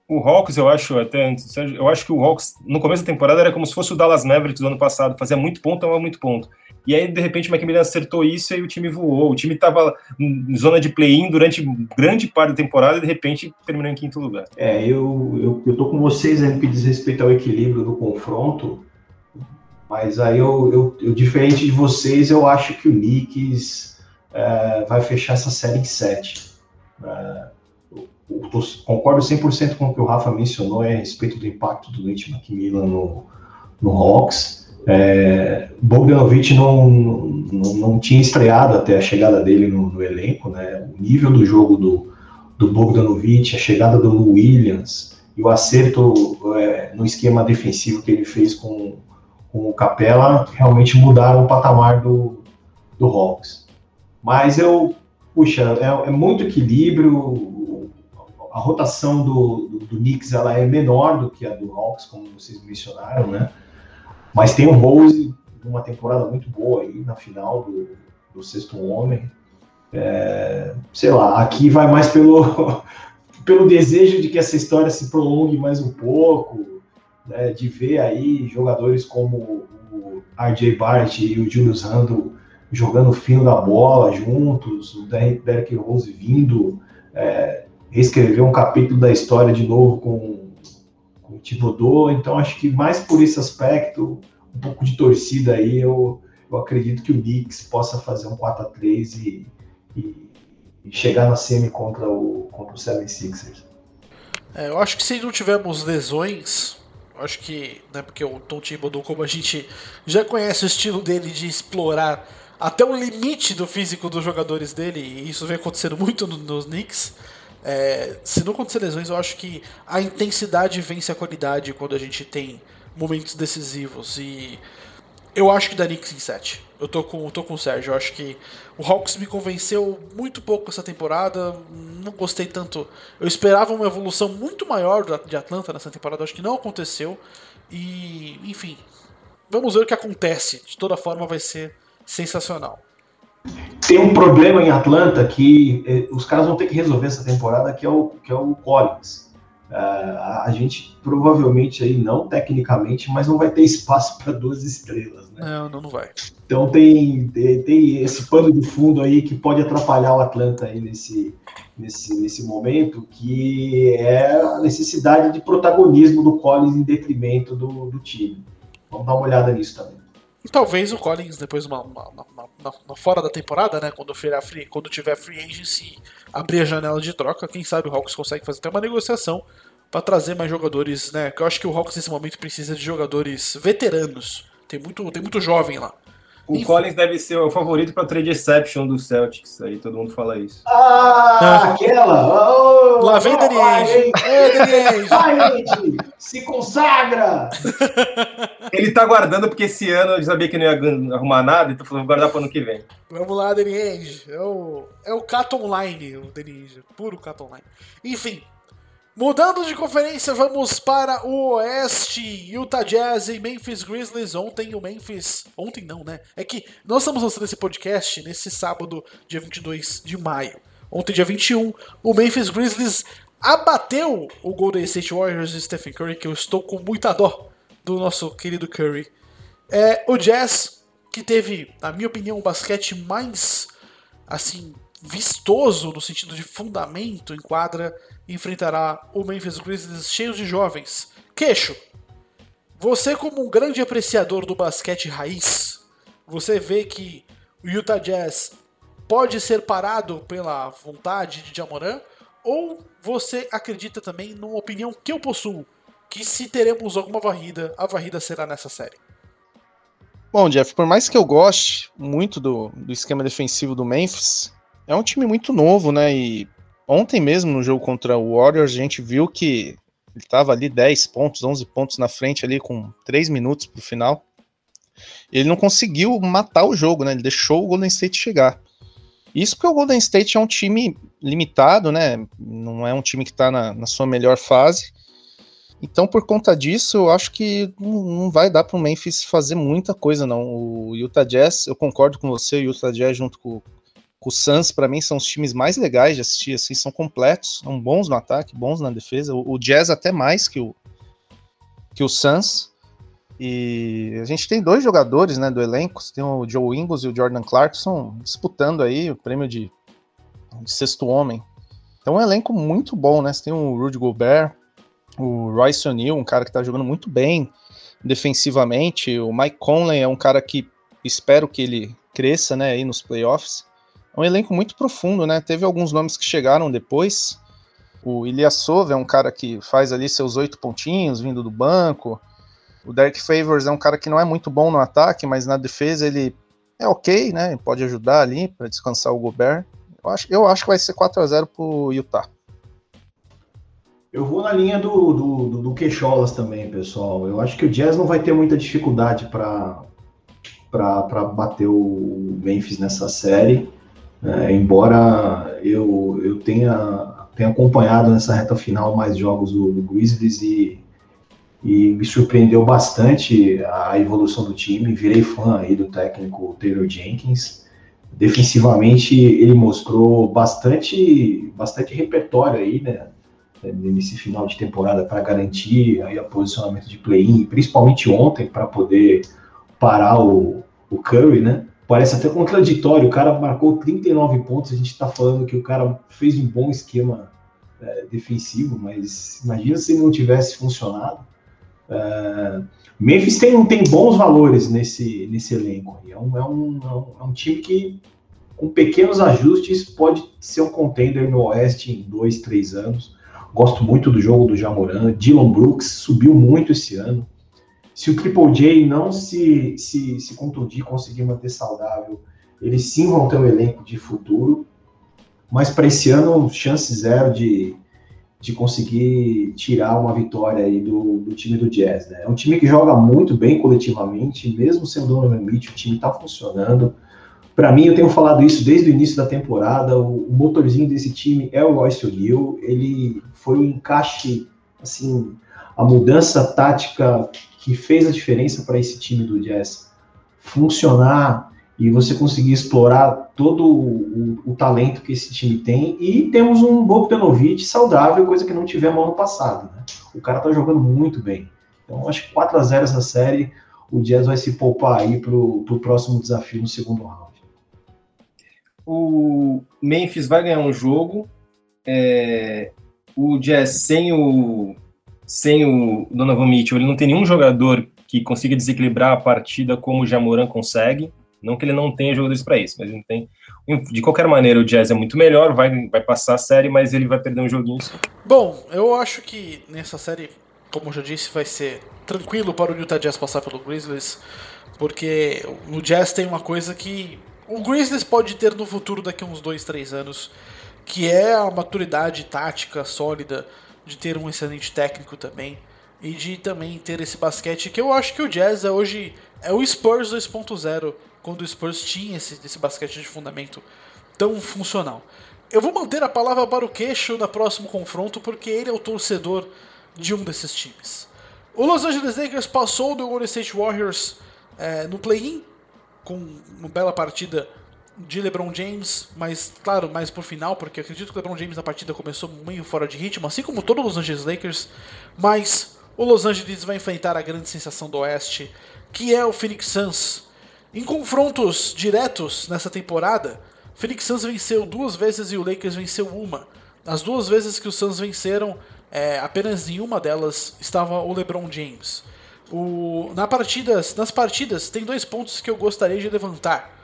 O Hawks, eu acho até eu acho que o Hawks no começo da temporada era como se fosse o Dallas Mavericks do ano passado, fazia muito ponto, tomava muito ponto. E aí, de repente, o Macmillan acertou isso e o time voou. O time estava em zona de play-in durante grande parte da temporada e, de repente, terminou em quinto lugar. É, eu, eu, eu tô com vocês aí que diz respeito ao equilíbrio do confronto, mas aí eu, eu, eu diferente de vocês, eu acho que o Knicks é, vai fechar essa série em 7. É, eu, concordo 100% com o que o Rafa mencionou é, a respeito do impacto do Nate McMillan no, no Hawks. É, Bogdanovic não, não, não, tinha estreado até a chegada dele no, no, elenco, né? O nível do jogo do, do Bogdanovic, a chegada do Williams e o acerto é, no esquema defensivo que ele fez com, com o Capela realmente mudaram o patamar do, do Hawks. Mas eu, puxa, é, é muito equilíbrio. A rotação do, do, do Knicks ela é menor do que a do Hawks, como vocês mencionaram, né? Mas tem o Rose, uma temporada muito boa aí na final do, do Sexto Homem. É, sei lá, aqui vai mais pelo, (laughs) pelo desejo de que essa história se prolongue mais um pouco, né, de ver aí jogadores como o RJ Barrett e o Julius Randle jogando o fino da bola juntos, o Derek Rose vindo é, reescrever um capítulo da história de novo com Thibodeau, então acho que mais por esse aspecto, um pouco de torcida aí, eu, eu acredito que o Knicks possa fazer um 4 a 3 e, e, e chegar na semi contra o, contra o 76ers. É, eu acho que se não tivermos lesões, acho que, né, porque o Tom Thibodeau, como a gente já conhece o estilo dele de explorar até o limite do físico dos jogadores dele, e isso vem acontecendo muito no, nos Knicks. É, se não acontecer lesões, eu acho que a intensidade vence a qualidade quando a gente tem momentos decisivos. E eu acho que dá Knicks em 7. Eu tô com, tô com o Sérgio. Eu acho que o Hawks me convenceu muito pouco essa temporada. Não gostei tanto. Eu esperava uma evolução muito maior de Atlanta nessa temporada. Eu acho que não aconteceu. E, enfim, vamos ver o que acontece. De toda forma, vai ser sensacional. Tem um problema em Atlanta que eh, os caras vão ter que resolver essa temporada, que é o, que é o Collins. Uh, a gente provavelmente aí, não tecnicamente, mas não vai ter espaço para duas estrelas. Né? Não, não, não vai. Então tem, tem, tem, esse pano de fundo aí que pode atrapalhar o Atlanta aí nesse, nesse, nesse momento, que é a necessidade de protagonismo do Collins em detrimento do, do time. Vamos dar uma olhada nisso também. E talvez o Collins, depois, uma, uma, uma, fora da temporada, né? Quando, free, quando tiver free agency, abrir a janela de troca, quem sabe o Hawks consegue fazer até uma negociação para trazer mais jogadores, né? Que eu acho que o Hawks nesse momento precisa de jogadores veteranos. Tem muito, tem muito jovem lá. O Enfim. Collins deve ser o favorito para trade exception do Celtics, aí todo mundo fala isso. Ah, ah. aquela! Oh, Lá vem Dani Ainge! Vai, gente! Se consagra! (laughs) Ele tá guardando porque esse ano ele sabia que não ia arrumar nada, então falou, vou guardar para ano que vem. Vamos lá, Dani Ainge. É o, é o Cat Online, o Dani Ainge. Puro Cat Online. Enfim, Mudando de conferência, vamos para o Oeste. Utah Jazz e Memphis Grizzlies. Ontem o Memphis. Ontem não, né? É que nós estamos lançando esse podcast nesse sábado, dia 22 de maio. Ontem, dia 21, o Memphis Grizzlies abateu o Golden State Warriors e Stephen Curry, que eu estou com muita dó do nosso querido Curry. É, o Jazz, que teve, na minha opinião, o basquete mais assim vistoso no sentido de fundamento em quadra enfrentará o Memphis Grizzlies cheios de jovens. Queixo, você como um grande apreciador do basquete raiz, você vê que o Utah Jazz pode ser parado pela vontade de Jamoran? Ou você acredita também numa opinião que eu possuo, que se teremos alguma varrida, a varrida será nessa série? Bom, Jeff, por mais que eu goste muito do, do esquema defensivo do Memphis, é um time muito novo, né? E Ontem mesmo, no jogo contra o Warriors, a gente viu que ele estava ali 10 pontos, 11 pontos na frente, ali com 3 minutos para o final. Ele não conseguiu matar o jogo, né? Ele deixou o Golden State chegar. Isso porque o Golden State é um time limitado, né? Não é um time que está na, na, sua melhor fase. Então, por conta disso, eu acho que não, não vai dar para o Memphis fazer muita coisa, não. O Utah Jazz, eu concordo com você, o Utah Jazz junto com, o Suns, para mim, são os times mais legais de assistir, assim, são completos, são bons no ataque, bons na defesa. O, o Jazz até mais que o, que o Suns. E a gente tem dois jogadores né, do elenco, tem o Joe Ingles e o Jordan Clarkson disputando aí o prêmio de, de sexto homem. Então é um elenco muito bom, né? Você tem o Rudy Gobert, o Royce O'Neal, um cara que tá jogando muito bem defensivamente. O Mike Conley é um cara que espero que ele cresça, né, aí nos playoffs. É um elenco muito profundo, né? Teve alguns nomes que chegaram depois. O Ilyasov é um cara que faz ali seus oito pontinhos vindo do banco. O Derek Favors é um cara que não é muito bom no ataque, mas na defesa ele é ok, né? Pode ajudar ali para descansar o Gobert. Eu acho, eu acho que vai ser 4 a 0 pro Utah. Eu vou na linha do, do, do, do Queixolas também, pessoal. Eu acho que o Jazz não vai ter muita dificuldade para bater o Memphis nessa série. É, embora eu, eu tenha, tenha acompanhado nessa reta final mais jogos do, do Grizzlies e, e me surpreendeu bastante a evolução do time. Virei fã aí do técnico Taylor Jenkins. Defensivamente ele mostrou bastante, bastante repertório aí, né? Nesse final de temporada para garantir aí o posicionamento de play-in, principalmente ontem para poder parar o, o Curry, né? Parece até contraditório. O cara marcou 39 pontos, a gente está falando que o cara fez um bom esquema é, defensivo, mas imagina se ele não tivesse funcionado. É, Memphis tem, tem bons valores nesse, nesse elenco. É um, é, um, é um time que, com pequenos ajustes, pode ser um contender no Oeste em dois, três anos. Gosto muito do jogo do Jamoran. Dylan Brooks subiu muito esse ano. Se o Triple J não se, se, se contundir, conseguir manter saudável, eles sim vão ter um elenco de futuro. Mas para esse ano, chance zero de, de conseguir tirar uma vitória aí do, do time do Jazz. Né? É um time que joga muito bem coletivamente, mesmo sendo Donovan Mitchell, o time está funcionando. Para mim, eu tenho falado isso desde o início da temporada. O, o motorzinho desse time é o Royce O'Neal. Ele foi o um encaixe, assim, a mudança tática que fez a diferença para esse time do Jazz funcionar e você conseguir explorar todo o, o, o, talento que esse time tem. E temos um Bogdanovic saudável, coisa que não tivemos ano passado. Né? O cara tá jogando muito bem. Então, acho que 4 a 0 essa série, o Jazz vai se poupar aí para o próximo desafio no segundo round. O Memphis vai ganhar um jogo. É, o Jazz sem o sem o Donovan Mitchell, ele não tem nenhum jogador que consiga desequilibrar a partida como o Jamoran consegue. Não que ele não tenha jogadores para isso, mas ele não tem. De qualquer maneira, o Jazz é muito melhor, vai, vai passar a série, mas ele vai perder um joguinho. Bom, eu acho que nessa série, como eu já disse, vai ser tranquilo para o Utah Jazz passar pelo Grizzlies, porque o Jazz tem uma coisa que o Grizzlies pode ter no futuro daqui a uns 2, 3 anos, que é a maturidade tática sólida de ter um excelente técnico também e de também ter esse basquete que eu acho que o Jazz é hoje é o Spurs 2.0 quando o Spurs tinha esse, esse basquete de fundamento tão funcional. Eu vou manter a palavra para o queixo no próximo confronto porque ele é o torcedor de um desses times. O Los Angeles Lakers passou do Golden State Warriors é, no play-in com uma bela partida de LeBron James, mas claro, mais por final, porque acredito que o LeBron James na partida começou meio fora de ritmo, assim como todos os Los Angeles Lakers, mas o Los Angeles vai enfrentar a grande sensação do Oeste, que é o Phoenix Suns. Em confrontos diretos nessa temporada, o Phoenix Suns venceu duas vezes e o Lakers venceu uma. As duas vezes que os Suns venceram, é, apenas em uma delas estava o LeBron James. O, na partidas, nas partidas, tem dois pontos que eu gostaria de levantar.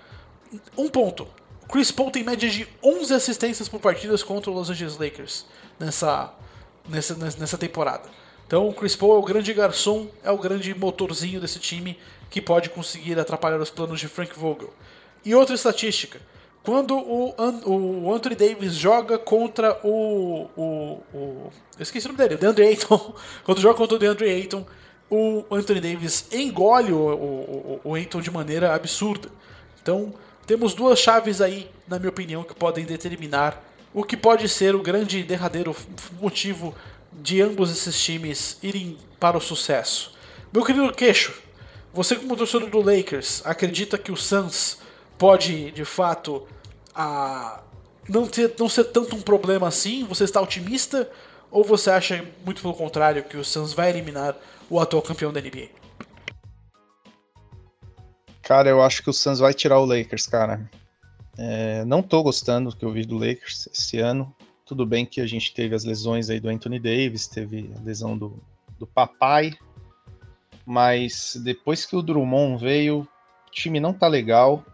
Um ponto. Chris Paul tem média de 11 assistências por partidas contra o Los Angeles Lakers nessa, nessa, nessa temporada. Então o Chris Paul é o grande garçom, é o grande motorzinho desse time que pode conseguir atrapalhar os planos de Frank Vogel. E outra estatística. Quando o, o Anthony Davis joga contra o, o, o. Eu esqueci o nome dele, o DeAndre Ayton. (laughs) Quando joga contra o DeAndre Ayton, o Anthony Davis engole o, o, o Ayton de maneira absurda. Então, temos duas chaves aí, na minha opinião, que podem determinar o que pode ser o grande derradeiro motivo de ambos esses times irem para o sucesso. Meu querido Queixo, você como torcedor do Lakers, acredita que o Suns pode, de fato, a, não, ter, não ser tanto um problema assim? Você está otimista? Ou você acha, muito pelo contrário, que o Suns vai eliminar o atual campeão da NBA? Cara, eu acho que o Suns vai tirar o Lakers, cara. É, não tô gostando do que eu vi do Lakers esse ano. Tudo bem que a gente teve as lesões aí do Anthony Davis, teve a lesão do, do papai, mas depois que o Drummond veio, o time não tá legal.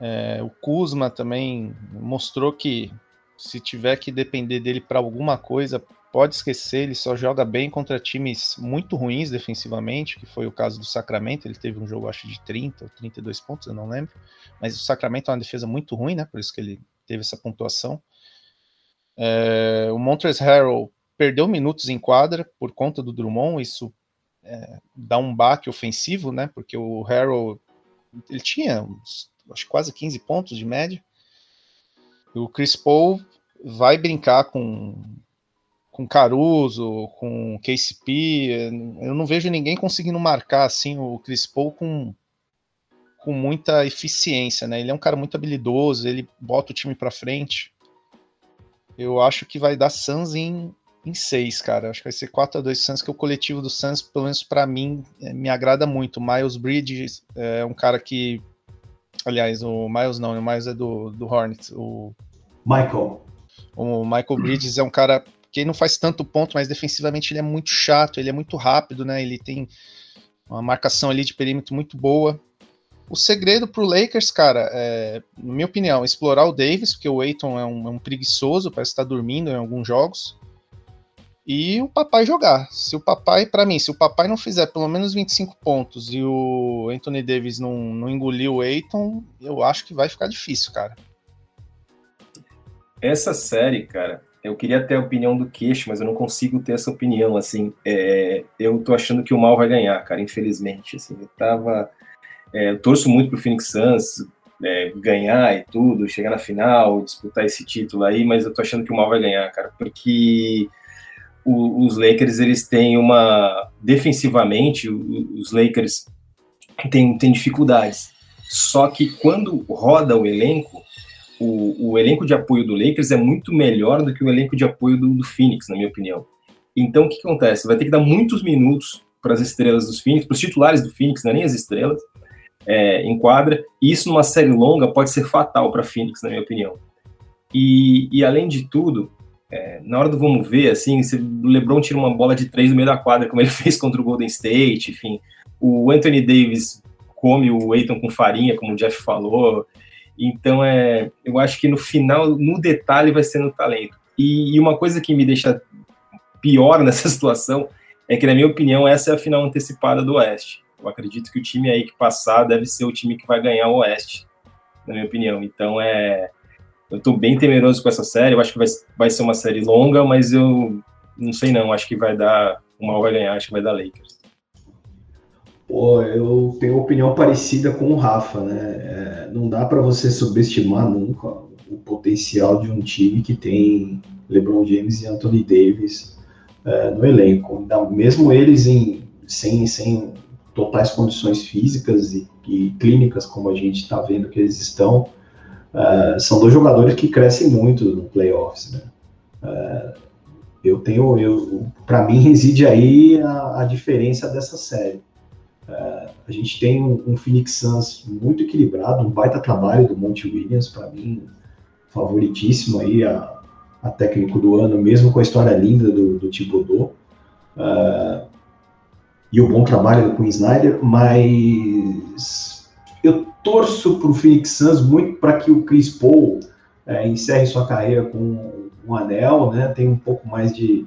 É, o Kuzma também mostrou que se tiver que depender dele para alguma coisa, pode esquecer, ele só joga bem contra times muito ruins defensivamente, que foi o caso do Sacramento, ele teve um jogo acho de 30 ou 32 pontos, eu não lembro, mas o Sacramento é uma defesa muito ruim, né, por isso que ele teve essa pontuação. É, o Montrezl Harrell perdeu minutos em quadra por conta do Drummond, isso é, dá um baque ofensivo, né, porque o Harrell, ele tinha acho quase 15 pontos de média, o Chris Paul vai brincar com com Caruso, com KCP, eu não vejo ninguém conseguindo marcar assim o Chris Paul com, com muita eficiência, né? Ele é um cara muito habilidoso, ele bota o time para frente. Eu acho que vai dar Suns em, em seis, cara. Acho que vai ser 4 a 2 Suns, que o coletivo do Suns, pelo menos para mim, é, me agrada muito. Miles Bridges é um cara que. Aliás, o Miles não, o Miles é do, do Hornets. O Michael. O Michael Bridges é um cara que não faz tanto ponto, mas defensivamente ele é muito chato, ele é muito rápido, né? Ele tem uma marcação ali de perímetro muito boa. O segredo para o Lakers, cara, é, na minha opinião, explorar o Davis, porque o Aiton é um, é um preguiçoso, parece estar dormindo em alguns jogos. e o papai jogar. Se o papai, para mim, se o papai não fizer pelo menos 25 pontos e o Anthony Davis não, não engolir o Aiton, eu acho que vai ficar difícil, cara. Essa série, cara, eu queria ter a opinião do queixo, mas eu não consigo ter essa opinião, assim, é, eu tô achando que o mal vai ganhar, cara, infelizmente, assim, eu tava, é, eu torço muito pro Phoenix Suns é, ganhar e tudo, chegar na final, disputar esse título aí, mas eu tô achando que o mal vai ganhar, cara, porque o, os Lakers, eles têm uma, defensivamente, os Lakers têm, têm dificuldades, só que quando roda o elenco, o, o, elenco de apoio do Lakers é muito melhor do que o elenco de apoio do, do Phoenix, na minha opinião. Então, o que acontece? Vai ter que dar muitos minutos para as estrelas dos Phoenix, para os titulares do Phoenix, não é nem as estrelas, é, em quadra, e isso numa série longa pode ser fatal para Phoenix, na minha opinião. E, e além de tudo, é, na hora do vamos ver, assim, se o LeBron tira uma bola de três no meio da quadra, como ele (laughs) fez contra o Golden State, enfim, o Anthony Davis come o Aiton com farinha, como o Jeff falou, então, é, eu acho que no final, no detalhe, vai ser no talento. E, e, uma coisa que me deixa pior (laughs) nessa situação é que, na minha opinião, essa é a final antecipada do Oeste. Eu acredito que o time aí que passar deve ser o time que vai ganhar o Oeste, na minha opinião. Então, é, eu estou bem temeroso com essa série. Eu acho que vai, vai ser uma série longa, mas eu não sei não. Acho que vai dar. O mal vai ganhar, acho que vai dar Lakers. Pô, eu tenho opinião parecida com o Rafa, né? É, não dá para você subestimar nunca o potencial de um time que tem LeBron James e Anthony Davis é, no elenco. Mesmo eles em, sem, sem totais condições físicas e, e clínicas, como a gente está vendo que eles estão, é, são dois jogadores que crescem muito no playoffs, né? É, eu tenho, eu, para mim reside aí a, a diferença dessa série é, a gente tem um, um, Phoenix Suns muito equilibrado, um baita trabalho do Monte Williams, para mim, favoritíssimo aí a, a, técnico do ano, mesmo com a história linda do, do Thibodeau. Uh, e o bom trabalho do Queen Snyder, mas eu torço para o Phoenix Suns muito para que o Chris Paul é, encerre sua carreira com um anel, né? Tem um pouco mais de,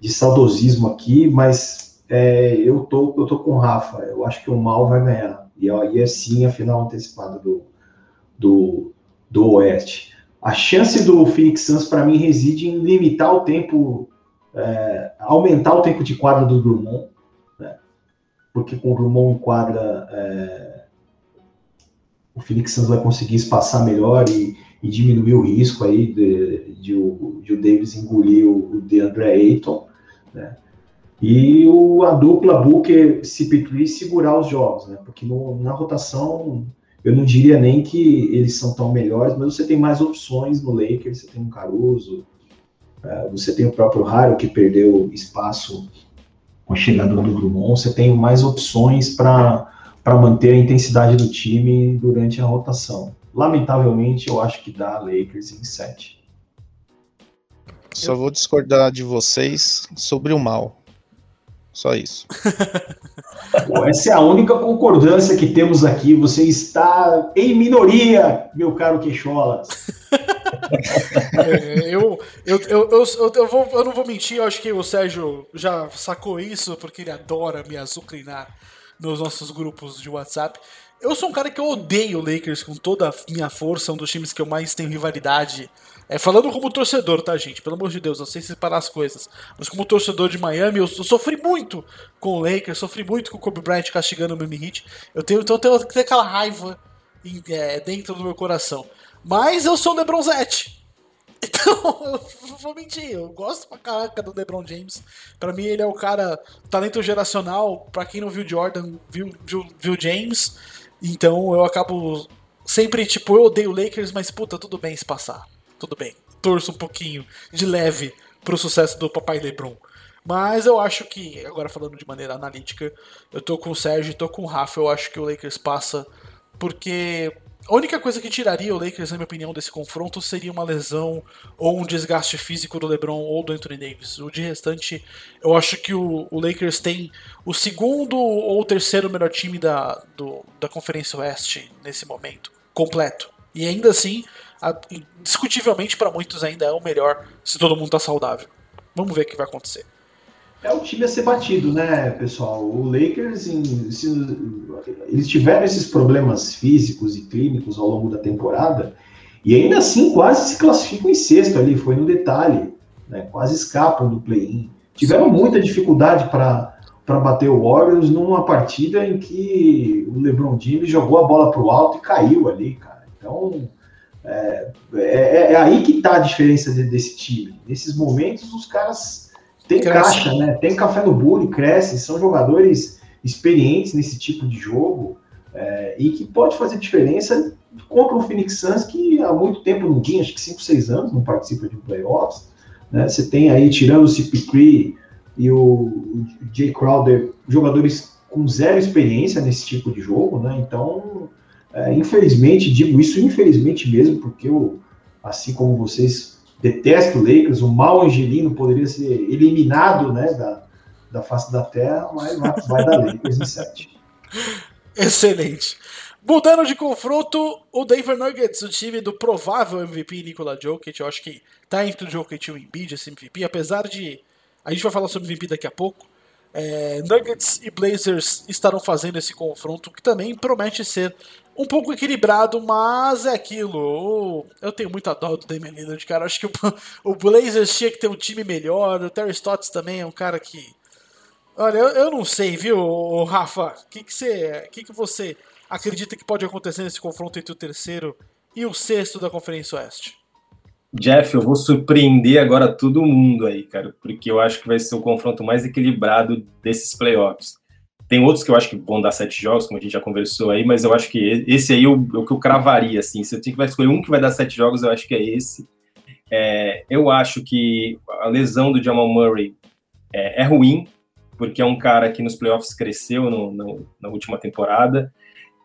de saudosismo aqui, mas é, eu, tô, eu tô com o Rafa. Eu acho que o mal vai ganhar. E aí é sim a final antecipada do, do, do Oeste. A chance do Phoenix Suns, para mim, reside em limitar o tempo, é, aumentar o tempo de quadra do Drummond, né? porque com o Drummond em quadra, é, o Phoenix Suns vai conseguir espaçar melhor e, e diminuir o risco aí de, de, de, o, de o Davis engolir o, o DeAndre Ayton, né? E o, a dupla Booker CP3 segurar os jogos, né? Porque no, na rotação eu não diria nem que eles são tão melhores, mas você tem mais opções no Lakers, você tem um Caruso, uh, você tem o próprio Raro que perdeu espaço com a chegada do Drummond, você tem mais opções para manter a intensidade do time durante a rotação. Lamentavelmente, eu acho que dá Lakers em 7. Só vou discordar de vocês sobre o mal. Só isso. (laughs) essa é a única concordância que temos aqui. Você está em minoria, meu caro Queixolas. É, eu, eu, eu, eu, eu, vou, eu não vou mentir, eu acho que o Sérgio já sacou isso, porque ele adora me azucrinar nos nossos grupos de WhatsApp. Eu sou um cara que eu odeio o Lakers com toda a minha força, um dos times que eu mais tenho rivalidade é, falando como torcedor, tá, gente? Pelo amor de Deus, não sei separar as coisas. Mas como torcedor de Miami, eu, eu sofri muito com o Lakers, sofri muito com o Kobe Bryant castigando o Miami Heat. Eu tenho, então eu tenho ter aquela raiva em, é, dentro do meu coração. Mas eu sou o LeBronzete. (laughs) Então, eu vou mentir, eu gosto pra caraca do LeBron James. Pra mim, ele é o cara, talento geracional. Pra quem não viu Jordan, viu, viu, viu James. Então, eu acabo sempre, tipo, eu odeio Lakers, mas puta, tudo bem se passar tudo bem. Torço um pouquinho de leve pro sucesso do Papai Lebron. Mas eu acho que, agora falando de maneira analítica, eu tô com o Sérgio tô com o Rafa. Eu acho que o Lakers passa porque a única coisa que tiraria o Lakers, na minha opinião, desse confronto seria uma lesão ou um desgaste físico do LeBron ou do Anthony Davis. O de restante, eu acho que o, o Lakers tem o segundo ou terceiro melhor time da, do, da Conferência Oeste nesse momento, completo. E ainda assim, discutivelmente para muitos ainda é o melhor se todo mundo tá saudável. Vamos ver o que vai acontecer. É o time a ser batido, né, pessoal? O Lakers, em, se, eles tiveram esses problemas físicos e clínicos ao longo da temporada e ainda assim quase se classificam em sexto ali, foi no detalhe, né? quase escapam do play-in. Tiveram muita dificuldade para bater o Warriors numa partida em que o LeBron James jogou a bola para o alto e caiu ali, cara. Então, é, é, é aí que está a diferença de, desse time. Nesses momentos, os caras têm cresce. caixa, né? Tem café no bule, cresce, são jogadores experientes nesse tipo de jogo é, e que pode fazer diferença contra o Phoenix Suns, que há muito tempo não tinha, acho que 5, 6 anos, não participa de playoffs. Né? Você tem aí, tirando o CP3 e o Jay Crowder, jogadores com zero experiência nesse tipo de jogo, né? Então, é, infelizmente, digo isso infelizmente mesmo, porque eu, assim como vocês, detesto o Lakers, o mal angelino poderia ser eliminado né, da, da face da terra, mas vai, dar Lakers em 7. Excelente. Mudando de confronto, o Denver Nuggets, o time do provável MVP Nikola Jokic, eu acho que tá entre o Jokic e o Embiid esse MVP, apesar de a gente vai falar sobre MVP daqui a pouco. É, Nuggets e Blazers estarão fazendo esse confronto que também promete ser um pouco equilibrado, mas é aquilo. Eu tenho muita dó do Damian Lillard, cara. Acho que o, (laughs) o Blazers tinha que ter um time melhor. O Terry Stotts também é um cara que. Olha, eu, eu não sei, viu, Rafa? O que, que, você, que, que você acredita que pode acontecer nesse confronto entre o terceiro e o sexto da Conferência Oeste? Jeff, eu vou surpreender agora todo mundo aí, cara, porque eu acho que vai ser o confronto mais equilibrado desses playoffs. Tem outros que eu acho que vão dar sete jogos, como a gente já conversou aí, mas eu acho que esse aí é o, é o que eu cravaria, assim. Se eu tinha que escolher um que vai dar sete jogos, eu acho que é esse. É, eu acho que a lesão do Jamal Murray é, é, ruim, porque é um cara que nos playoffs cresceu no, no, na última temporada.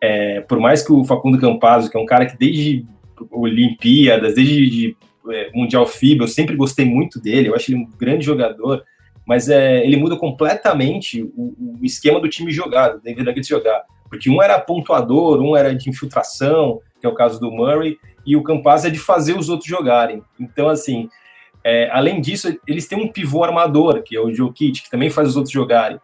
É, por mais que o Facundo Campazzo, que é um cara que desde Olimpíadas, desde de, é, Mundial FIBA, eu sempre gostei muito dele, eu acho ele um grande jogador, mas é, ele muda completamente o, o esquema do time jogado, da Nuggets jogar, porque um era pontuador, um era de infiltração, que é o caso do Murray, e o Campaz é de fazer os outros jogarem. Então, assim, é, além disso, eles têm um pivô armador, que é o Joe Kitt, que também faz os outros jogarem.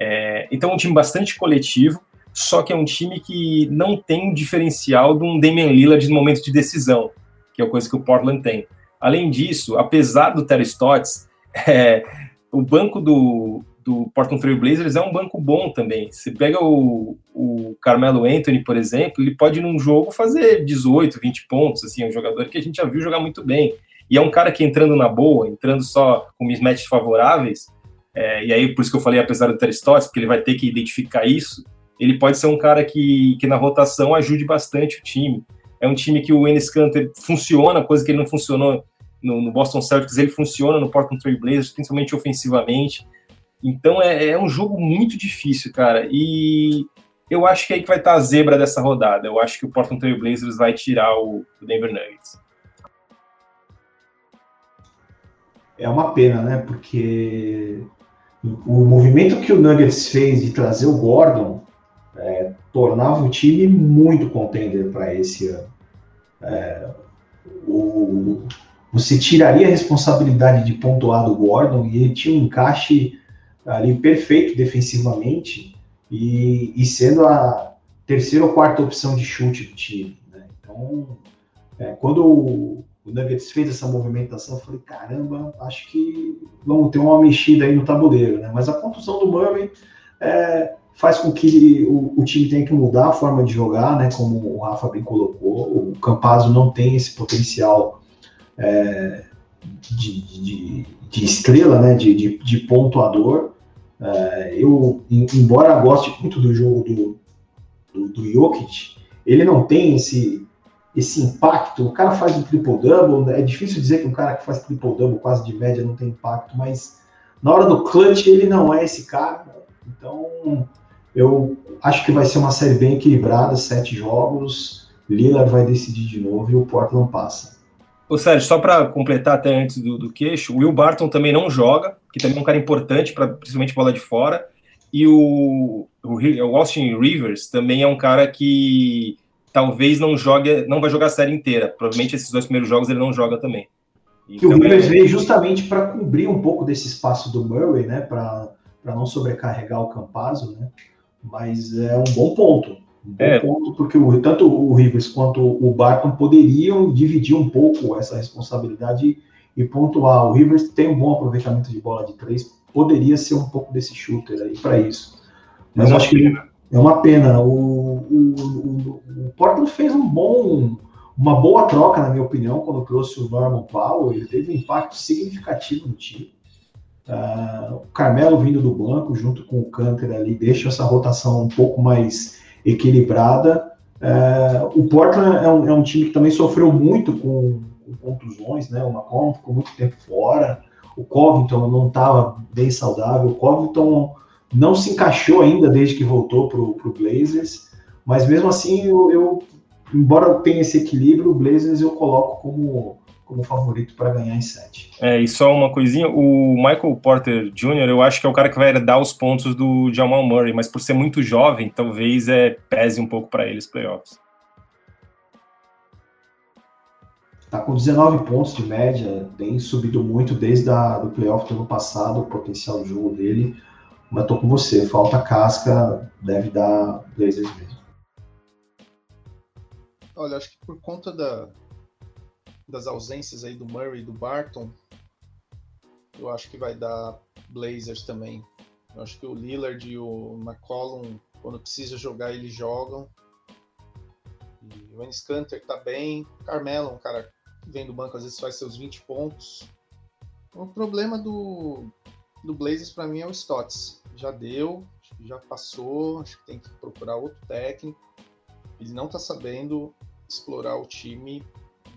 É, então, é um time bastante coletivo, só que é um time que não tem um diferencial de um Damian Lillard no momento de decisão, que é a coisa que o Portland tem. Além disso, apesar do Terry Stotts, (laughs) é, o banco do, do Portland Trail Blazers é um banco bom também. Você pega o, o Carmelo Anthony, por exemplo, ele pode num jogo fazer 18, 20 pontos, assim, é um jogador que a gente já viu jogar muito bem. E é um cara que entrando na boa, entrando só com mismatches favoráveis, é, e aí por isso que eu falei apesar do Stotts, porque ele vai ter que identificar isso, ele pode ser um cara que, que na rotação ajude bastante o time. É um time que o Enes Kanter funciona, coisa que ele não funcionou no, no Boston Celtics, ele funciona no Portland Trail Blazers, principalmente ofensivamente. Então é, é, um jogo muito difícil, cara. E eu acho que é aí que vai estar a zebra dessa rodada. Eu acho que o Portland Trail Blazers vai tirar o, o Denver Nuggets. É uma pena, né? Porque o movimento que o Nuggets fez de trazer o Gordon é, tornava o time muito contender para esse ano. É, o, você tiraria a responsabilidade de pontuar do Gordon e ele tinha um encaixe ali perfeito defensivamente e, e sendo a terceira ou quarta opção de chute do time. Né? Então, é, quando o, o Nuggets fez essa movimentação, eu falei, caramba, acho que vamos ter uma mexida aí no tabuleiro, né? Mas a contusão do Murray é, faz com que o, o, time tenha que mudar a forma de jogar, né? Como o Rafa bem colocou, o Campazzo não tem esse potencial é, de, de, de, estrela, né? De, de, de pontuador. É, eu, embora goste muito do jogo do, do, do Jokic, ele não tem esse esse impacto. O cara faz um triple-double, né? é difícil dizer que um cara que faz triple-double quase de média não tem impacto, mas na hora do clutch ele não é esse cara. Então, eu acho que vai ser uma série bem equilibrada, sete jogos. Lillard vai decidir de novo e o Portland passa. Ô Sérgio, só para completar até antes do, do queixo, o Will Barton também não joga, que também é um cara importante, para principalmente bola de fora. E o, o, o Austin Rivers também é um cara que talvez não jogue, não vai jogar a série inteira. Provavelmente esses dois primeiros jogos ele não joga também. Que o Rivers é- veio justamente para cobrir um pouco desse espaço do Murray, né? Para não sobrecarregar o Campazzo, né? Mas é um bom ponto. Um bom É. ponto, porque o- tanto o Rivers quanto o Barton poderiam dividir um pouco essa responsabilidade e pontuar. O Rivers tem um bom aproveitamento de bola de três, poderia ser um pouco desse shooter aí para isso. Mas É acho que é uma pena. O, o, o, o Portland fez um bom, uma boa troca, na minha opinião, quando trouxe o Norman Powell. Ele teve um impacto significativo no time. Ah, o Carmelo vindo do banco, junto com o Canter ali, deixa essa rotação um pouco mais equilibrada. Ah, o Portland é um, é um time que também sofreu muito com, com contusões, né? O McCollum ficou muito tempo fora. O Covington não estava bem saudável. O Covington não se encaixou ainda desde que voltou para o Blazers, mas mesmo assim, eu, eu, embora tenha esse equilíbrio, o Blazers eu coloco como, como favorito para ganhar em 7. É, e só uma coisinha, o Michael Porter Jr., eu acho que é o cara que vai herdar os pontos do Jamal Murray, mas por ser muito jovem, talvez é, pese um pouco para eles playoffs. Tá com 19 pontos de média, tem subido muito desde a, do playoff do ano passado, o potencial de jogo dele. Mas tô com você, falta casca, deve dar Blazers mesmo. Olha, acho que por conta da, das ausências aí do Murray e do Barton, eu acho que vai dar Blazers também. Eu acho que o Lillard e o McCollum, quando precisa jogar, eles jogam. E o Enes Kanter tá bem. Carmelo, um cara que vem do banco, às vezes faz seus 20 pontos. O problema do, do Blazers para mim é o Stotts. Já deu, já passou, acho que tem que procurar outro técnico. Ele não tá sabendo explorar o time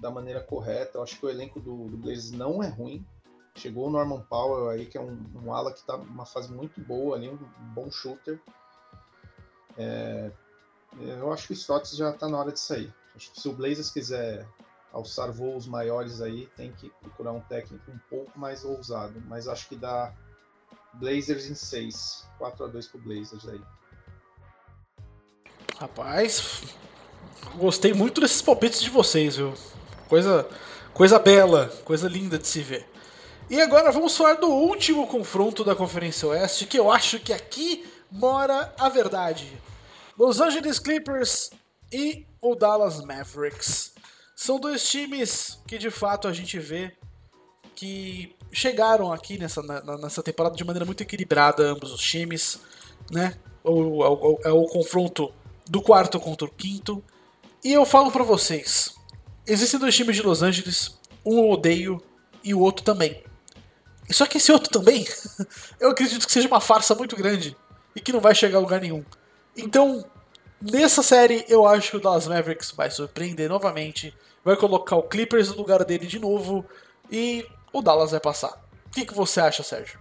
da maneira correta. Eu acho que o elenco do, do Blazers não é ruim. Chegou o Norman Powell aí, que é um, um ala que tá numa fase muito boa ali, um, bom shooter. É, eu acho que o Stotts já tá na hora de sair. Acho que se o Blazers quiser alçar voos maiores aí, tem que procurar um técnico um pouco mais ousado. Mas acho que dá Blazers em 6. 4 a 2 pro Blazers aí. Rapaz, gostei muito desses palpites de vocês, viu? Coisa, coisa bela, coisa linda de se ver. E agora vamos falar do último confronto da Conferência Oeste, que eu acho que aqui mora a verdade. Los Angeles Clippers e o Dallas Mavericks. São dois times que de fato a gente vê que chegaram aqui nessa, na- nessa temporada de maneira muito equilibrada, ambos os times, né? O, é o- é o confronto do quarto contra o quinto. E eu falo pra vocês: existem dois times de Los Angeles, um eu odeio e o outro também. Só que esse outro também, (laughs) eu acredito que seja uma farsa muito grande e que não vai chegar a lugar nenhum. Então, nessa série, eu acho que o Dallas Mavericks vai surpreender novamente, vai colocar o Clippers no lugar dele de novo e o Dallas vai passar. O que, que você acha, Sérgio?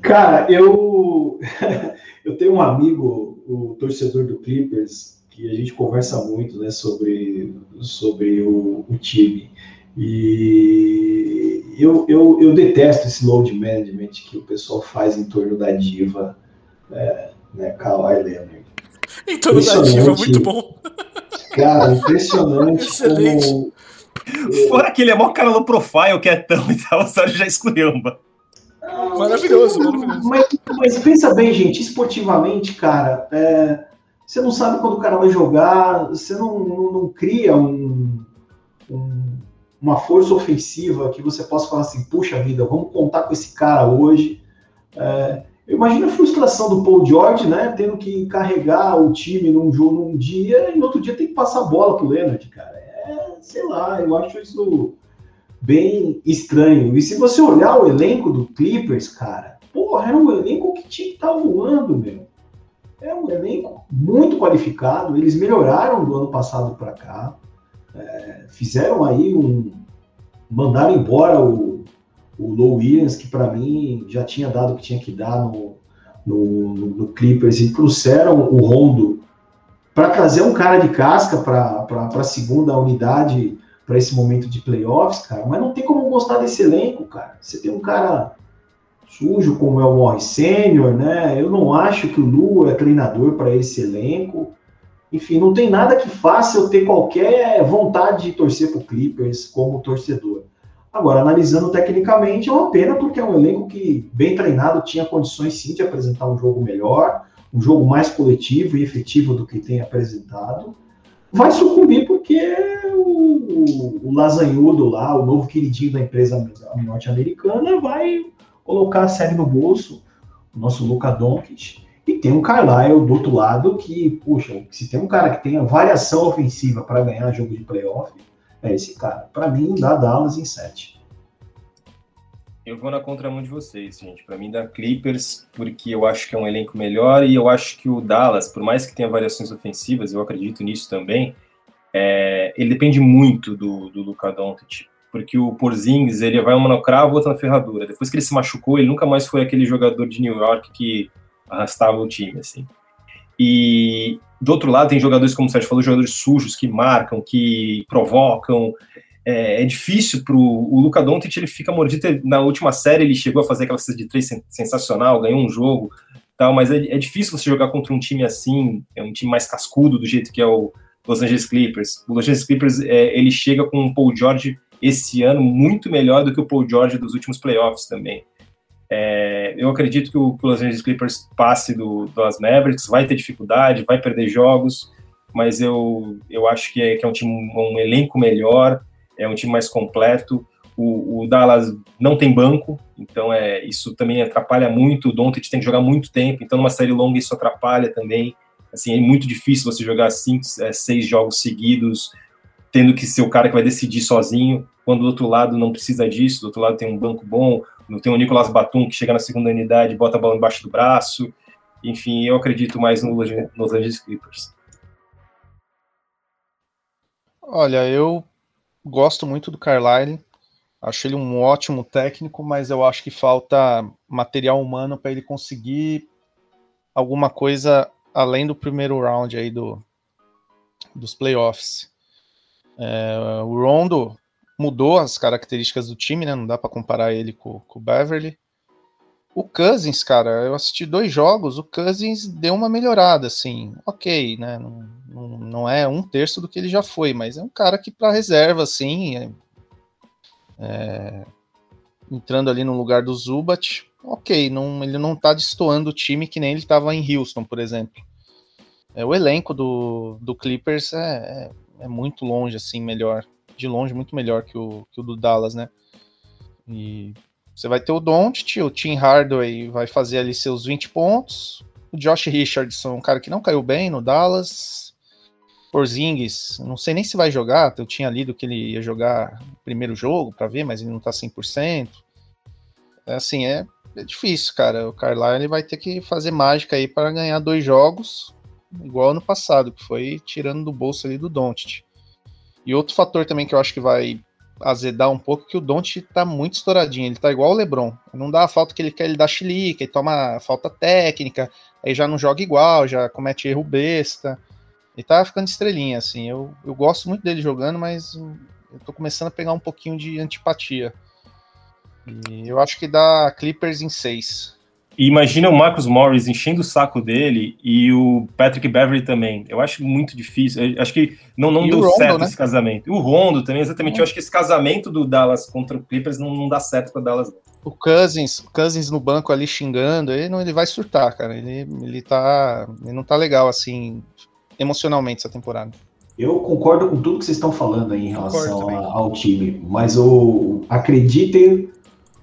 Cara, eu (laughs) eu tenho um amigo, o torcedor do Clippers, que a gente conversa muito, né, sobre sobre o, o time. E eu, eu, eu detesto esse load management que o pessoal faz em torno da diva, é, né, Kawhi Leonard. Então, da diva, Impressionante. muito bom. Cara, impressionante Excelente. como Fora que ele é mó cara no profile, quietão (laughs) e tal, o Sérgio já esculhamba. Maravilhoso, maravilhoso. Mas, mas pensa bem, gente, esportivamente, cara, é, você não sabe quando o cara vai jogar, você não, não, não cria um- um- uma força ofensiva que você possa falar assim, puxa vida, vamos contar com esse cara hoje. É, eu imagino a frustração do Paul George, né, tendo que carregar o time num jogo num dia e no outro dia tem que passar a bola pro Leonard, cara. É, sei lá, eu acho isso bem estranho. E se você olhar o elenco do Clippers, cara, porra, é um elenco que tinha que estar voando, meu. É um elenco muito qualificado. Eles melhoraram do ano passado para cá. É, fizeram aí um. Mandaram embora o, o Low Williams, que para mim já tinha dado o que tinha que dar no, no, no- no Clippers, e trouxeram o Rondo para trazer um cara de casca para a segunda unidade para esse momento de playoffs, cara, mas não tem como gostar desse elenco, cara. Você tem um cara sujo como é o Morris Sênior, né? Eu não acho que o Lu é treinador para esse elenco. Enfim, não tem nada que faça eu ter qualquer vontade de torcer pro Clippers como torcedor. Agora, analisando tecnicamente, é uma pena porque é um elenco que, bem treinado, tinha condições sim de apresentar um jogo melhor, um jogo mais coletivo e efetivo do que tem apresentado. Vai sucumbir porque o, o lasanhudo lá, o novo queridinho da empresa norte-americana, vai colocar a série no bolso, o nosso Luca Doncic, e tem um Carlisle do outro lado que, puxa, se tem um cara que tenha variação ofensiva para ganhar jogo de playoff, é esse cara. Para mim, dá Dallas em 7. Eu vou na contramão de vocês, gente. Para mim, dá Clippers, porque eu acho que é um elenco melhor e eu acho que o Dallas, por mais que tenha variações ofensivas, eu acredito nisso também, é, ele depende muito do, do Luka Doncic, porque o Porzingis, ele vai um monocravo, outro na ferradura. Depois que ele se machucou, ele nunca mais foi aquele jogador de New York que arrastava o time, assim. E do outro lado tem jogadores, como o Sérgio falou, jogadores sujos que marcam, que provocam. É, é difícil para o Luca Doncic, ele fica mordido. Na última série ele chegou a fazer aquela cesta de três sensacional, ganhou um jogo, tal. Mas é, é, difícil você jogar contra um time assim, é um time mais cascudo do jeito que é o Los Angeles Clippers. O Los Angeles Clippers é, ele chega com o Paul George esse ano muito melhor do que o Paul George dos últimos playoffs também. É, eu acredito que o, Los Angeles Clippers passe do, das Mavericks, vai ter dificuldade, vai perder jogos, mas eu, eu acho que é, que é um time, um elenco melhor, é um time mais completo. O, o, Dallas não tem banco, então é isso também atrapalha muito. O Doncic tem que jogar muito tempo, então numa série longa isso atrapalha também. Assim, é muito difícil você jogar cinco, é, seis jogos seguidos, tendo que ser o cara que vai decidir sozinho, quando do outro lado não precisa disso, do outro lado tem um banco bom, tem o Nicolas Batum, que chega na segunda unidade, bota a bola embaixo do braço. Enfim, eu acredito mais no Los Angeles Clippers. Olha, eu gosto muito do Carlisle. Acho ele um ótimo técnico, mas eu acho que falta material humano para ele conseguir alguma coisa além do primeiro round aí do, dos playoffs. É, o Rondo mudou as características do time, né? Não dá para comparar ele com, com, o Beverly. O Cousins, cara, eu assisti dois jogos, o Cousins deu uma melhorada, assim, ok, né? Não, não, não é um terço do que ele já foi, mas é um cara que para reserva, assim, é, é, entrando ali no lugar do Zubat, ok, não, ele não tá destoando o time que nem ele estava em Houston, por exemplo. É, o elenco do, do Clippers é, é, é muito longe, assim, melhor de longe muito melhor que o, que o do Dallas, né? E você vai ter o Doncic, o Tim Hardaway vai fazer ali seus 20 pontos, o Josh Richardson, um cara que não caiu bem no Dallas, Porzingis, não sei nem se vai jogar, eu tinha lido que ele ia jogar o primeiro jogo para ver, mas ele não tá 100%. É assim, é, é difícil, cara. O Carlisle vai ter que fazer mágica aí para ganhar dois jogos, igual ano passado, que foi tirando do bolso ali do Doncic. E outro fator também que eu acho que vai azedar um pouco que o Don't tá muito estouradinho, ele tá igual o LeBron. Não dá a falta que ele quer, ele dá chilique, ele toma falta técnica, aí já não joga igual, já comete erro besta. Ele tá ficando estrelinha, assim. Eu, eu gosto muito dele jogando, mas eu tô começando a pegar um pouquinho de antipatia. E eu acho que dá Clippers em 6. E imagina o Marcus Morris enchendo o saco dele e o Patrick Beverly também. Eu acho muito difícil. Eu acho que não, não deu Rondo, certo né? esse casamento. E o Rondo também, exatamente. Eu acho que esse casamento do Dallas contra o Clippers não, não dá certo para Dallas. O Cousins, Cousins no banco ali xingando, ele, não, ele vai surtar, cara. Ele, ele, tá, ele não tá legal assim emocionalmente essa temporada. Eu concordo com tudo que vocês estão falando aí em relação ao time, mas eu acreditem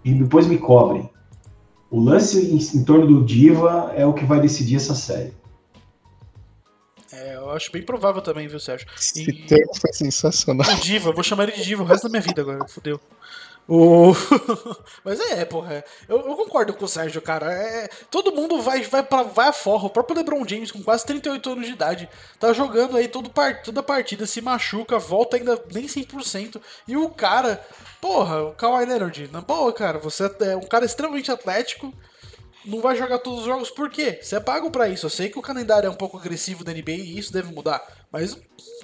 e depois me cobrem o lance em, em, torno do Diva é o que vai decidir essa série. É, eu acho bem provável também, viu, Sérgio? Esse e... termo foi sensacional. O Diva, vou chamar ele de Diva o resto da minha vida agora, fodeu. O... (laughs) Mas é, porra. Eu, eu, concordo com o Sérgio, cara. É, todo mundo vai, vai, pra, vai a forra. O próprio LeBron James, com quase 38 anos de idade, tá jogando aí todo, toda a partida, se machuca, volta ainda nem 100%. E o cara, porra, o Kawhi Leonard, na boa, cara, você é um cara extremamente atlético. Não vai jogar todos os jogos, por quê? Você é pago pra isso. Eu sei que o calendário é um pouco agressivo da NBA e isso deve mudar. Mas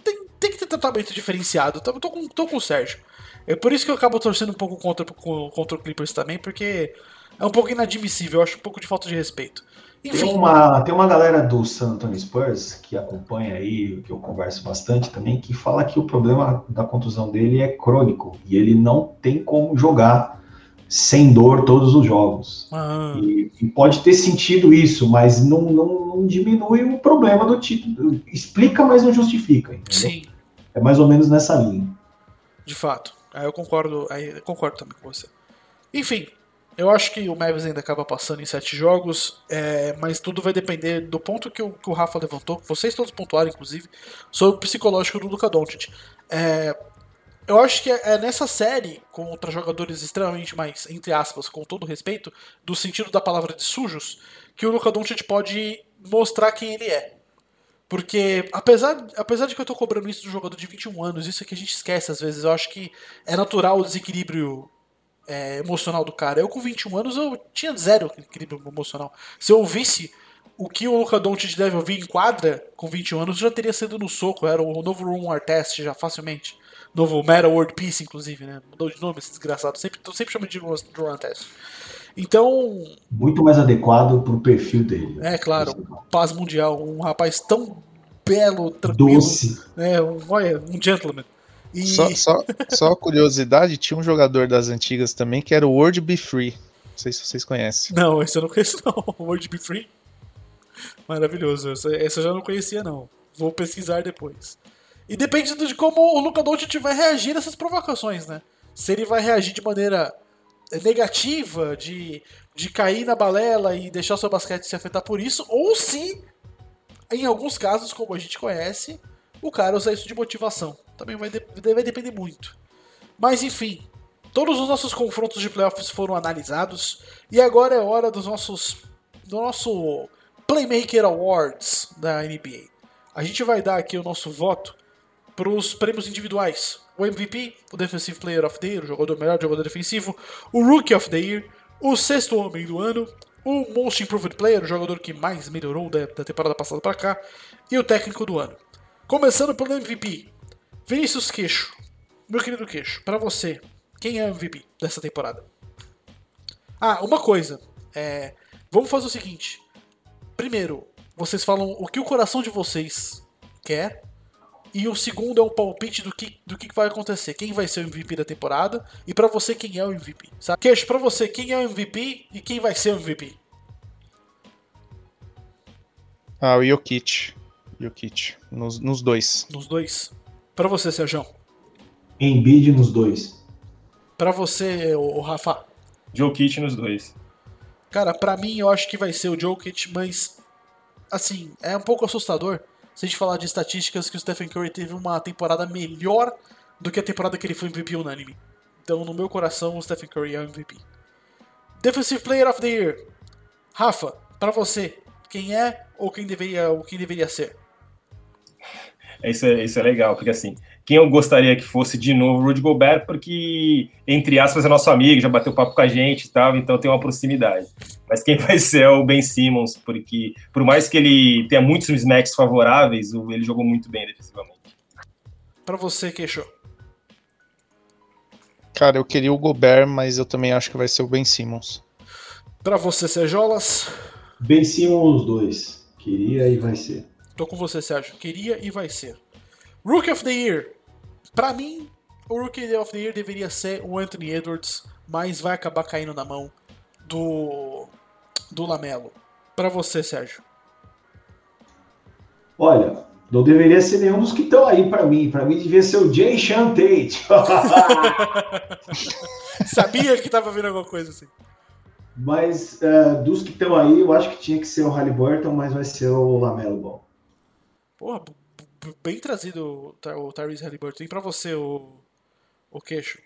tem, tem que ter tratamento diferenciado. Tô, tô, com, tô com o Sérgio. É por isso que eu acabo torcendo um pouco contra, contra o Clippers também, porque é um pouco inadmissível, eu acho um pouco de falta de respeito. Tem uma, tem uma galera do San Antonio Spurs que acompanha aí, que eu converso bastante também, que fala que o problema da contusão dele é crônico e ele não tem como jogar sem dor todos os jogos. ah, E, e pode ter sentido isso, mas não, não, não diminui o problema do título. Explica, mas não justifica. entendeu? sim, É mais ou menos nessa linha. de fato. Aí eu concordo, aí eu concordo também com você. Enfim, eu acho que o Mavis ainda acaba passando em sete jogos, é, mas tudo vai depender do ponto que o, que o Rafa levantou, que vocês todos pontuaram, inclusive, sobre o psicológico do Luka Doncic. É, eu acho que é nessa série, contra jogadores extremamente mais, entre aspas, com todo respeito, do sentido da palavra de sujos, que o Luka Doncic pode mostrar quem ele é. Porque, apesar, apesar de que eu tô cobrando isso do jogador de 21 anos, isso é que a gente esquece às vezes, eu acho que é natural o desequilíbrio é, emocional do cara. Eu com 21 anos eu tinha zero equilíbrio emocional. Se eu ouvisse o que o Luka Doncic deve ouvir em quadra com 21 anos, já teria sido no soco, era o novo Room War Test já facilmente. Novo Meta World Peace, inclusive, né? Mudou de nome esse desgraçado. Sempre, eu sempre chamo de Room Test. Então, Muito mais adequado pro perfil dele. é claro, paz mundial, um rapaz tão belo, tranquilo, Doce. né? Um, olha, um gentleman. E Só, só, só curiosidade, tinha um jogador das antigas também que era o World Be Free. Não sei se vocês conhecem. não, esse eu não conheço não. (laughs) World Be Free. Maravilhoso. Esse, esse eu já não conhecia não. Vou pesquisar depois. E depende de como o Luka Doncic vai reagir a essas provocações, né? Se ele vai reagir de maneira negativa, de, de cair na balela e deixar o seu basquete se afetar por isso, ou se, em alguns casos, como a gente conhece, o cara usar isso de motivação. Também vai, de- vai depender muito. Mas enfim, todos os nossos confrontos de playoffs foram analisados e agora é hora dos nossos do nosso Playmaker Awards da NBA. A gente vai dar aqui o nosso voto para os prêmios individuais. O MVP, o Defensive Player of the Year, o jogador melhor jogador defensivo, o Rookie of the Year, o sexto homem do ano, o Most Improved Player, o jogador que mais melhorou da, da temporada passada para cá, e o técnico do ano. Começando pelo MVP, Vinícius Queixo. Meu querido Queixo, para você, quem é o MVP dessa temporada? Ah, uma coisa. É, vamos fazer o seguinte. Primeiro, vocês falam o que o coração de vocês quer. E o segundo é um palpite do que, do que vai acontecer. Quem vai ser o MVP da temporada. E pra você, quem é o MVP. Sabe? Queixo, pra você, quem é o MVP e quem vai ser o MVP. Ah, o Jokic. Jokic. Nos, nos dois. Nos dois. Pra você, Sérgio. Embiid nos dois. Pra você, o Rafa. Joe Kit nos dois. Cara, pra mim eu acho que vai ser o Jokic, mas assim, é um pouco assustador se a gente falar de estatísticas que o Stephen Curry teve uma temporada melhor do que a temporada que ele foi MVP unânime. Então, no meu coração, o Stephen Curry é o MVP. Defensive Player of the Year. Rafa, pra você, quem é ou quem deveria, ou quem deveria ser? Isso é, isso é legal, porque assim, quem eu gostaria que fosse de novo o Rudy Gobert, porque, entre aspas, é nosso amigo, já bateu papo com a gente e tal, então tem uma proximidade. Mas quem (laughs) vai ser é o Ben Simmons, porque por mais que ele tenha muitos mismatches favoráveis, ele jogou muito bem defensivamente. Pra você, Queixo. Cara, eu queria o Gobert, mas eu também acho que vai ser o Ben Simmons. Pra você, Serjolas. Ben Simmons os dois. Queria e vai ser. Tô com você, Sérgio. Queria e vai ser. Rookie of the Year. Pra mim, o Rookie of the Year deveria ser o Anthony Edwards, mas vai acabar caindo na mão do do Lamelo. Pra você, Sérgio. Olha, não deveria ser nenhum dos que estão aí pra mim. Pra mim devia ser o Jay Sean Tate. (laughs) Sabia que tava vindo alguma coisa assim. Mas é, dos que estão aí, eu acho que tinha que ser o Halliburton, mas vai ser o Lamelo Ball. Porra, bem trazido o Ty- o Tyrese Halliburton. E pra você, o, o queixo?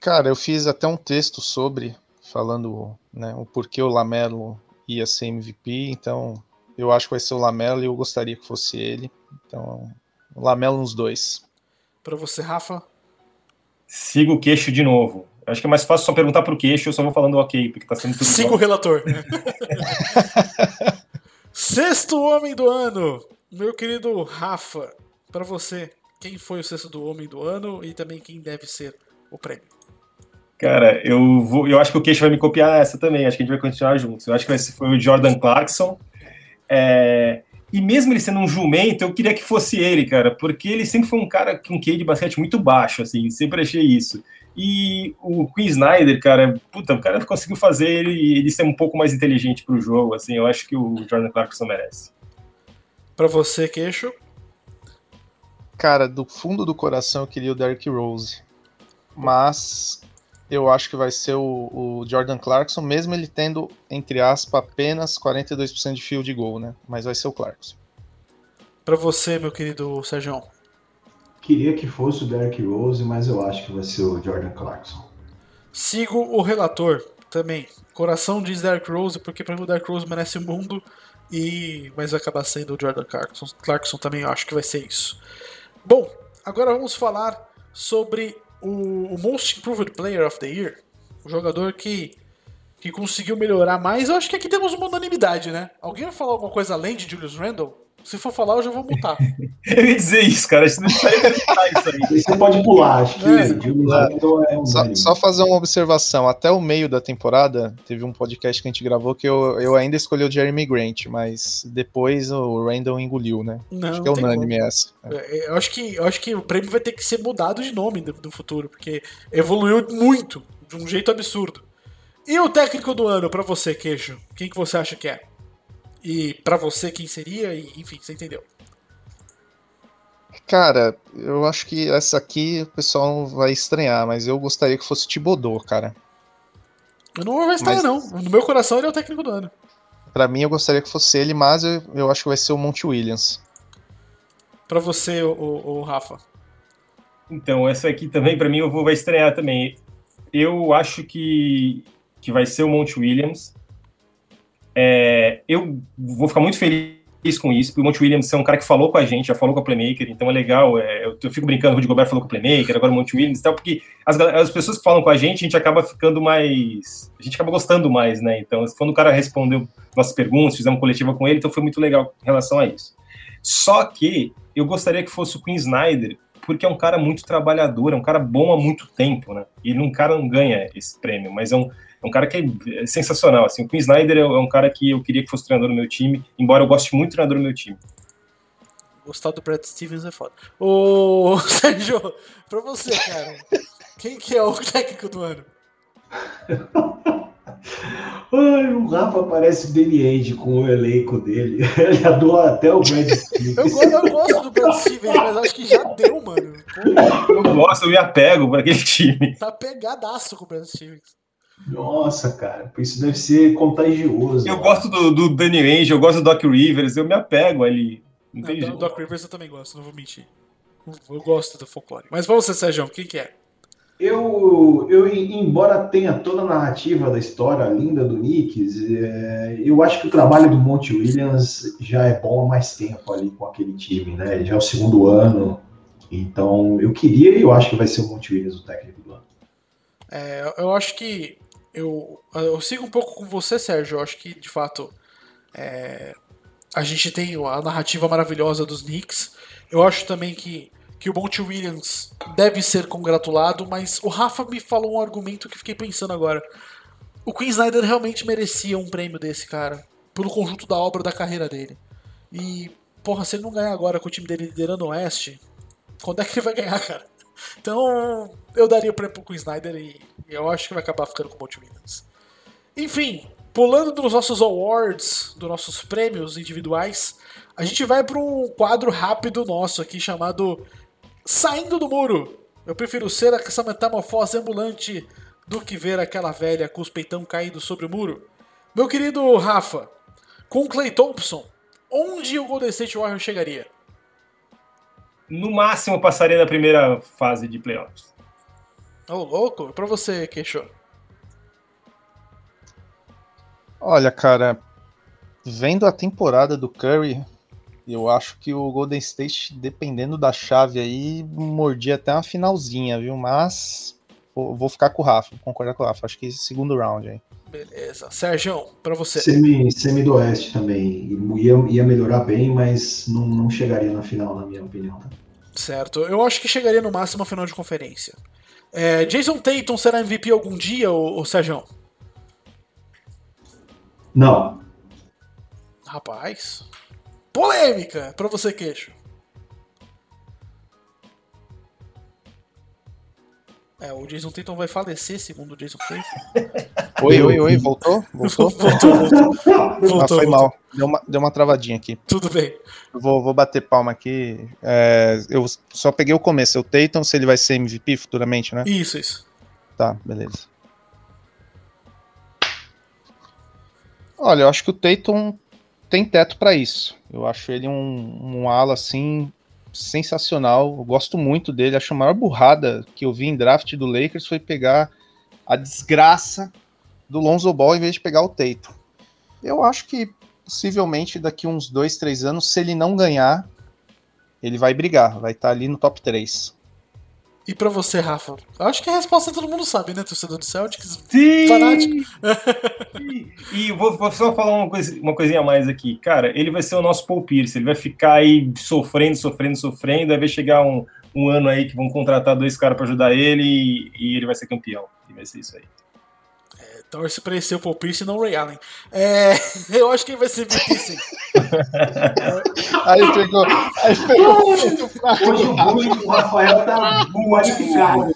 Cara, eu fiz até um texto sobre, falando né, o porquê o Lamelo ia ser MVP, então eu acho que vai ser o Lamelo e eu gostaria que fosse ele. Então, o Lamelo nos dois. Pra você, Rafa? Siga o queixo de novo. Acho que é mais fácil só perguntar pro queixo, eu só vou falando ok, porque tá sendo tudo Siga o relator. (laughs) sexto homem do ano. Meu querido Rafa, pra você, quem foi o sexto do homem do ano e também quem deve ser o prêmio? Cara, eu, vou, eu acho que o Queixo vai me copiar essa também. Acho que a gente vai continuar juntos. Eu acho que ser, foi o Jordan Clarkson. É, e mesmo ele sendo um jumento, eu queria que fosse ele, cara, porque ele sempre foi um cara com um QI de basquete muito baixo, assim, sempre achei isso. E o Queen Snyder, cara, puta, o cara conseguiu fazer ele, ele ser um pouco mais inteligente pro jogo, assim, eu acho que o Jordan Clarkson merece. Pra você, queixo? Cara, do fundo do coração eu queria o Derrick Rose. Mas eu acho que vai ser o, o, Jordan Clarkson, mesmo ele tendo, entre aspas, apenas 42% de field goal, né? Mas vai ser o Clarkson. Para você, meu querido Sérgio. Queria que fosse o Derrick Rose, mas eu acho que vai ser o Jordan Clarkson. Sigo o relator também. Coração diz Derrick Rose, porque para mim o Derrick Rose merece o mundo, e mas vai acabar sendo o Jordan Clarkson. Clarkson também eu acho que vai ser isso. Bom, agora vamos falar sobre o, Most Improved Player of the Year, o jogador que, que conseguiu melhorar mais, eu acho que aqui temos uma unanimidade, né? Alguém vai falar alguma coisa além de Julius Randle? Se for falar, eu já vou mutar. (laughs) eu ia dizer isso, cara. Você, isso aí. Você pode pular, acho que é, é só, só, fazer uma observação. Até o meio da temporada, teve um podcast que a gente gravou que eu, eu ainda escolhi o Jeremy Grant, mas depois o Randall engoliu, né? Não, acho que é unânime essa. É. é. Eu, acho que, eu acho que o prêmio vai ter que ser mudado de nome no, no futuro, porque evoluiu muito, de um jeito absurdo. E o técnico do ano, para você, Queijo? Quem que você acha que é? E para você quem seria? E, enfim, você entendeu. Cara, eu acho que essa aqui o pessoal vai estranhar, mas eu gostaria que fosse Tibodô, cara. Eu não vou estranhar, mas... não. No meu coração ele é o técnico do ano. Pra mim eu gostaria que fosse ele, mas eu, eu acho que vai ser o Monte Williams. Pra você, o, o, o Rafa. Então, essa aqui também, para mim, eu vou vai estrear também. Eu acho que, que vai ser o Monte Williams. É, eu vou ficar muito feliz com isso, porque o Monte Williams é um cara que falou com a gente, já falou com a Playmaker, então é legal. É, eu, eu, fico brincando, o Rudy Gobert falou com a Playmaker, agora o Monte Williams e tal, porque as, as, pessoas que falam com a gente, a gente acaba ficando mais. A gente acaba gostando mais, né? Então, quando o cara respondeu nossas perguntas, fizemos coletiva com ele, então foi muito legal em relação a isso. Só que eu gostaria que fosse o Queen Snyder, porque é um cara muito trabalhador, é um cara bom há muito tempo, né? E um cara não ganha esse prêmio, mas é um é um cara que é sensacional. Assim, o Queen Snyder é um cara que eu queria que fosse treinador do meu time, embora eu goste muito do treinador do meu time. Gostar do Brad Stevens é foda. Ô, (laughs) Sérgio, pra você, cara, quem que é o técnico do ano? (laughs) Ai, o Rafa parece o Danny Ainge com o elenco dele. (laughs) Ele adora até o Brad Stevens. Eu, eu, gosto do Brad Stevens, mas acho que já deu, mano. Pô. Eu gosto, eu me apego para aquele time. Tá pegadaço com o Brad Stevens. Nossa, cara, isso deve ser contagioso. Eu gosto do, do Danny Ainge, eu gosto do Doc Rivers, eu me apego ali. Não, tem não, Doc Rivers eu também gosto, não vou mentir. Eu gosto do folclore. Mas você, Sérgio, quem que é? Eu, eu, embora tenha toda a narrativa da história linda do Knicks, é, eu acho que o trabalho do Monte Williams já é bom há mais tempo ali com aquele time, né? Já é o segundo ano. Então, eu queria e eu acho que vai ser o Monte Williams o técnico do ano. É, eu acho que eu, eu sigo um pouco com você, Sérgio. Eu acho que, de fato, é, a gente tem a narrativa maravilhosa dos Knicks. Eu acho também que, que o Monty Williams deve ser congratulado, mas o Rafa me falou um argumento que fiquei pensando agora. O Queen Snyder realmente merecia um prêmio desse, cara, pelo conjunto da obra da carreira dele. E, porra, se ele não ganhar agora com o time dele liderando o Oeste, quando é que ele vai ganhar, cara? Então, eu daria prêmio pro Snyder e eu acho que vai acabar ficando com o Williams. Enfim, pulando dos nossos awards, dos nossos prêmios individuais, a gente vai para um quadro rápido nosso aqui chamado Saindo do Muro. Eu prefiro ser essa metamorfose ambulante do que ver aquela velha com os peitão caídos sobre o muro. Meu querido Rafa, com Clay Thompson, onde o Golden State Warriors chegaria? No máximo passaria na primeira fase de playoffs. Ô, oh, louco, pra você, Queixo. Olha, cara, vendo a temporada do Curry, eu acho que o Golden State, dependendo da chave aí, mordia até uma finalzinha, viu? Mas vou ficar com o Rafa, concordar com o Rafa. Acho que segundo round aí. Beleza. Sérgio, para você. Semi, semi do Oeste também. Ia, ia melhorar bem, mas não, não chegaria na final, na minha opinião. Certo. Eu acho que chegaria no máximo a final de conferência. É, Jason Tatum será MVP algum dia, ô, ô Sérgio? Não. Rapaz. Polêmica pra você, queixo. É, o Jason Tatum vai falecer, segundo o Jason Tatum. Oi, oi, oi, voltou? Voltou? (laughs) voltou, voltou. Ah, voltou, foi voltou. mal. Deu uma, deu uma travadinha aqui. Tudo bem. Vou, vou bater palma aqui. É, eu só peguei o começo. O Tatum, se ele vai ser MVP futuramente, né? Isso, isso. Tá, beleza. Olha, eu acho que o Tatum tem teto pra isso. Eu acho ele um, um ala assim sensacional. Eu gosto muito dele. Acho a maior burrada que eu vi em draft do Lakers foi pegar a desgraça do Lonzo Ball em vez de pegar o Tatum. Eu acho que possivelmente daqui uns dois, três anos, se ele não ganhar, ele vai brigar, vai estar ali no top 3. E pra você, Rafa? Eu acho que a resposta todo mundo sabe, né, torcedor do Celtics? Sim! Fanático. e vou, vou só falar uma, coisa, uma coisinha a mais aqui. Cara, ele vai ser o nosso Paul Pierce. Ele vai ficar aí sofrendo, sofrendo, sofrendo. Aí vai chegar um, um ano aí que vão contratar dois caras pra ajudar ele e, e ele vai ser campeão. E vai ser isso aí. Torce pra ele ser o Paul Pierce e não o Ray Allen. É, (laughs) eu acho que ele vai ser MVP, sim. Aí pegou. Aí pegou. Hoje o bullying do Rafael tá qualificado.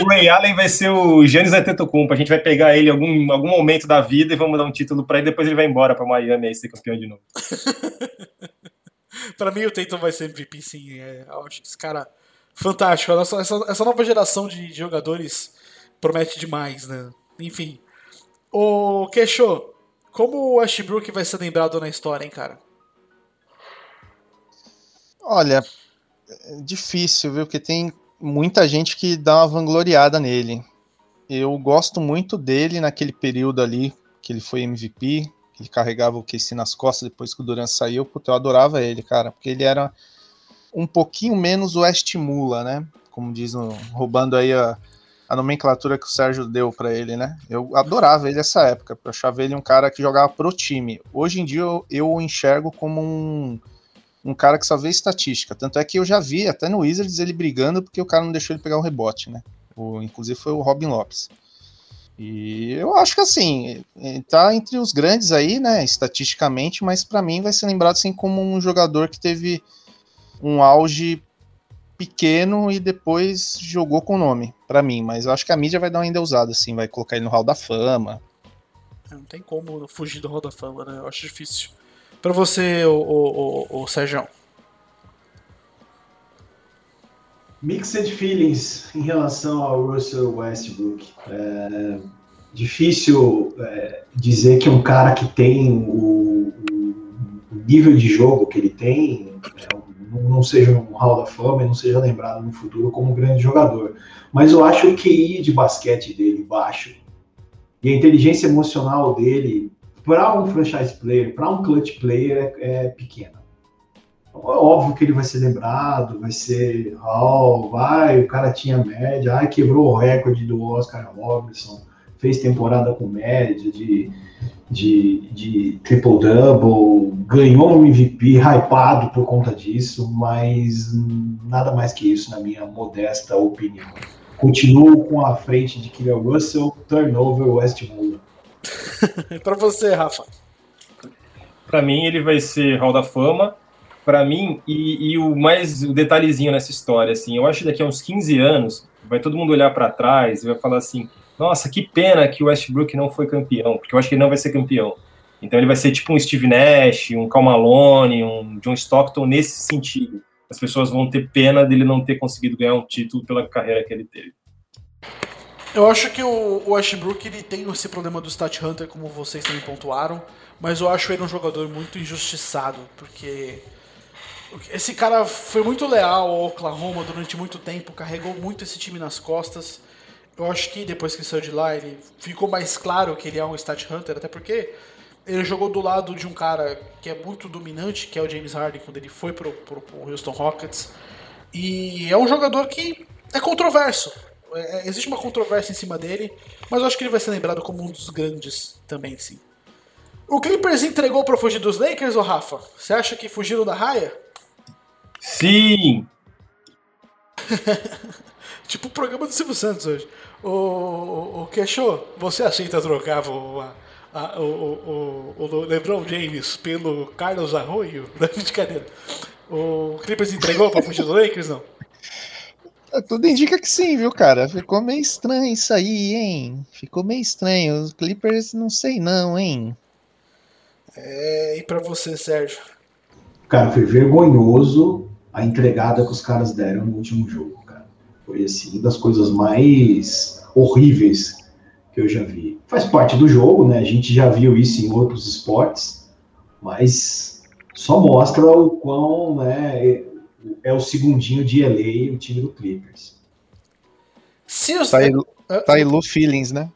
O Ray Allen vai ser o Giannis Antetokounmpo. A gente vai pegar ele em algum, algum momento da vida e vamos dar um título pra ele. Depois ele vai embora pra Miami aí ser campeão de novo. (laughs) pra mim, o Tatum vai ser MVP, sim. É, eu acho esse cara fantástico. Essa, essa, essa nova geração de, de jogadores promete demais, né? Enfim. Ô, Queixo, como o Westbrook vai ser lembrado na história, hein, cara? Olha, é difícil, viu? Porque tem muita gente que dá uma vangloriada nele. Eu gosto muito dele naquele período ali que ele foi MVP, que ele carregava o Casey nas costas depois que o Durant saiu. Puta, eu adorava ele, cara, porque ele era um pouquinho menos o estimula, né? Como diz, roubando aí a, a nomenclatura que o Sérgio deu para ele, né? Eu adorava ele nessa época, eu achava ele um cara que jogava pro time. Hoje em dia eu, eu o enxergo como um, um cara que só vê estatística. Tanto é que eu já vi até no Wizards ele brigando porque o cara não deixou ele pegar o rebote, né? O, inclusive foi o Robin Lopes. E eu acho que assim, tá entre os grandes aí, né, estatisticamente, mas para mim vai ser lembrado assim como um jogador que teve um auge pequeno e depois jogou com o nome, para mim, mas eu acho que a mídia vai dar uma endeusada assim, vai colocar ele no Hall da Fama. Não tem como fugir do Hall da Fama, né? Eu acho difícil. Para você, o, o, o, o Sérgio. Mixed feelings em relação ao Russell Westbrook. É difícil é, dizer que um cara que tem o, o nível de jogo que ele tem é, não seja um Hall da Fama e não seja lembrado no futuro como um grande jogador. Mas eu acho o QI de basquete dele baixo e a inteligência emocional dele para um franchise player, para um clutch player é, é pequena. É óbvio que ele vai ser lembrado, vai ser Hall, vai, o cara tinha média, ai, quebrou o recorde do Oscar Robertson, fez temporada com média de, de, de triple-double, ganhou um MVP hypado por conta disso, mas nada mais que isso, na minha modesta opinião. Continuo com a frente de Killer Russell, turnover Westmoor. (laughs) para você, Rafa. Para mim, ele vai ser Hall da Fama. Para mim, e, e, o mais o detalhezinho nessa história, assim, eu acho que daqui a uns 15 anos vai todo mundo olhar para trás e vai falar assim: nossa, que pena que o Westbrook não foi campeão, porque eu acho que ele não vai ser campeão. Então ele vai ser tipo um Steve Nash, um Cal Malone, um John Stockton nesse sentido. As pessoas vão ter pena dele não ter conseguido ganhar um título pela carreira que ele teve. Eu acho que o Westbrook ele tem esse problema do Stat Hunter, como vocês também pontuaram, mas eu acho ele um jogador muito injustiçado, porque esse cara foi muito leal ao Oklahoma durante muito tempo, carregou muito esse time nas costas. Eu acho que depois que saiu de lá, ele ficou mais claro que ele é um Stat Hunter, até porque ele jogou do lado de um cara que é muito dominante, que é o James Harden, quando ele foi pro, pro, pro Houston Rockets. E é um jogador que é controverso. É, existe uma controvérsia em cima dele, mas eu acho que ele vai ser lembrado como um dos grandes também, sim. O Clippers entregou para fugir dos Lakers, ou Rafa? Você acha que fugiram da raia? Sim! (laughs) tipo o programa do Silvio Santos hoje. O, o, o Queixo, você aceita trocar o, a, a, o, o, o, LeBron James pelo Carlos Arroio? (laughs) Não é brincadeira. O Clippers entregou pra fugir do Lakers, não? Tudo indica que sim, viu, cara? Ficou meio estranho isso aí, hein? Ficou meio estranho. Os Clippers, não sei não, hein? É, e pra você, Sérgio? Cara, foi vergonhoso a entregada que os caras deram no último jogo. Foi assim, das coisas mais horríveis que eu já vi. Faz parte do jogo, né? A gente já viu isso em outros esportes, mas só mostra o quão, né, é o segundinho de LA o time do Clippers. Se os... Tá aí, tá Feelings, né?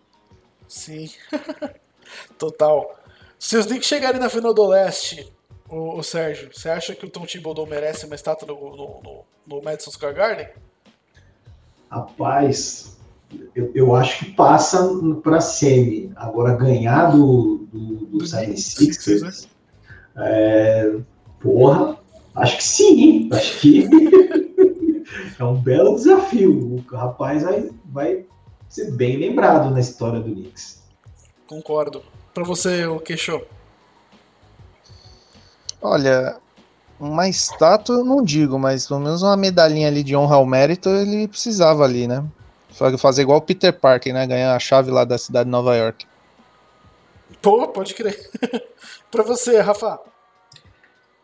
Sim. (laughs) Total. Se os Knicks chegarem na final do leste, o, o Sérgio, você acha que o Tom Thibodeau merece uma estátua no, no, no, no Madison Square Garden? Rapaz, eu, eu acho que passa para semi. Agora ganhar do, do, do 76ers, né? é, porra, acho que sim. Acho que (laughs) é um belo desafio. O rapaz vai, vai ser bem lembrado na história do Knicks. Concordo. Para você, o Queixo? Olha, uma estátua eu não digo, mas pelo menos uma medalhinha ali de honra ao mérito ele precisava ali, né? Fazer igual o Peter Parker, né? Ganhar a chave lá da cidade de Nova York. Pô, pode crer. (laughs) pra você, Rafa.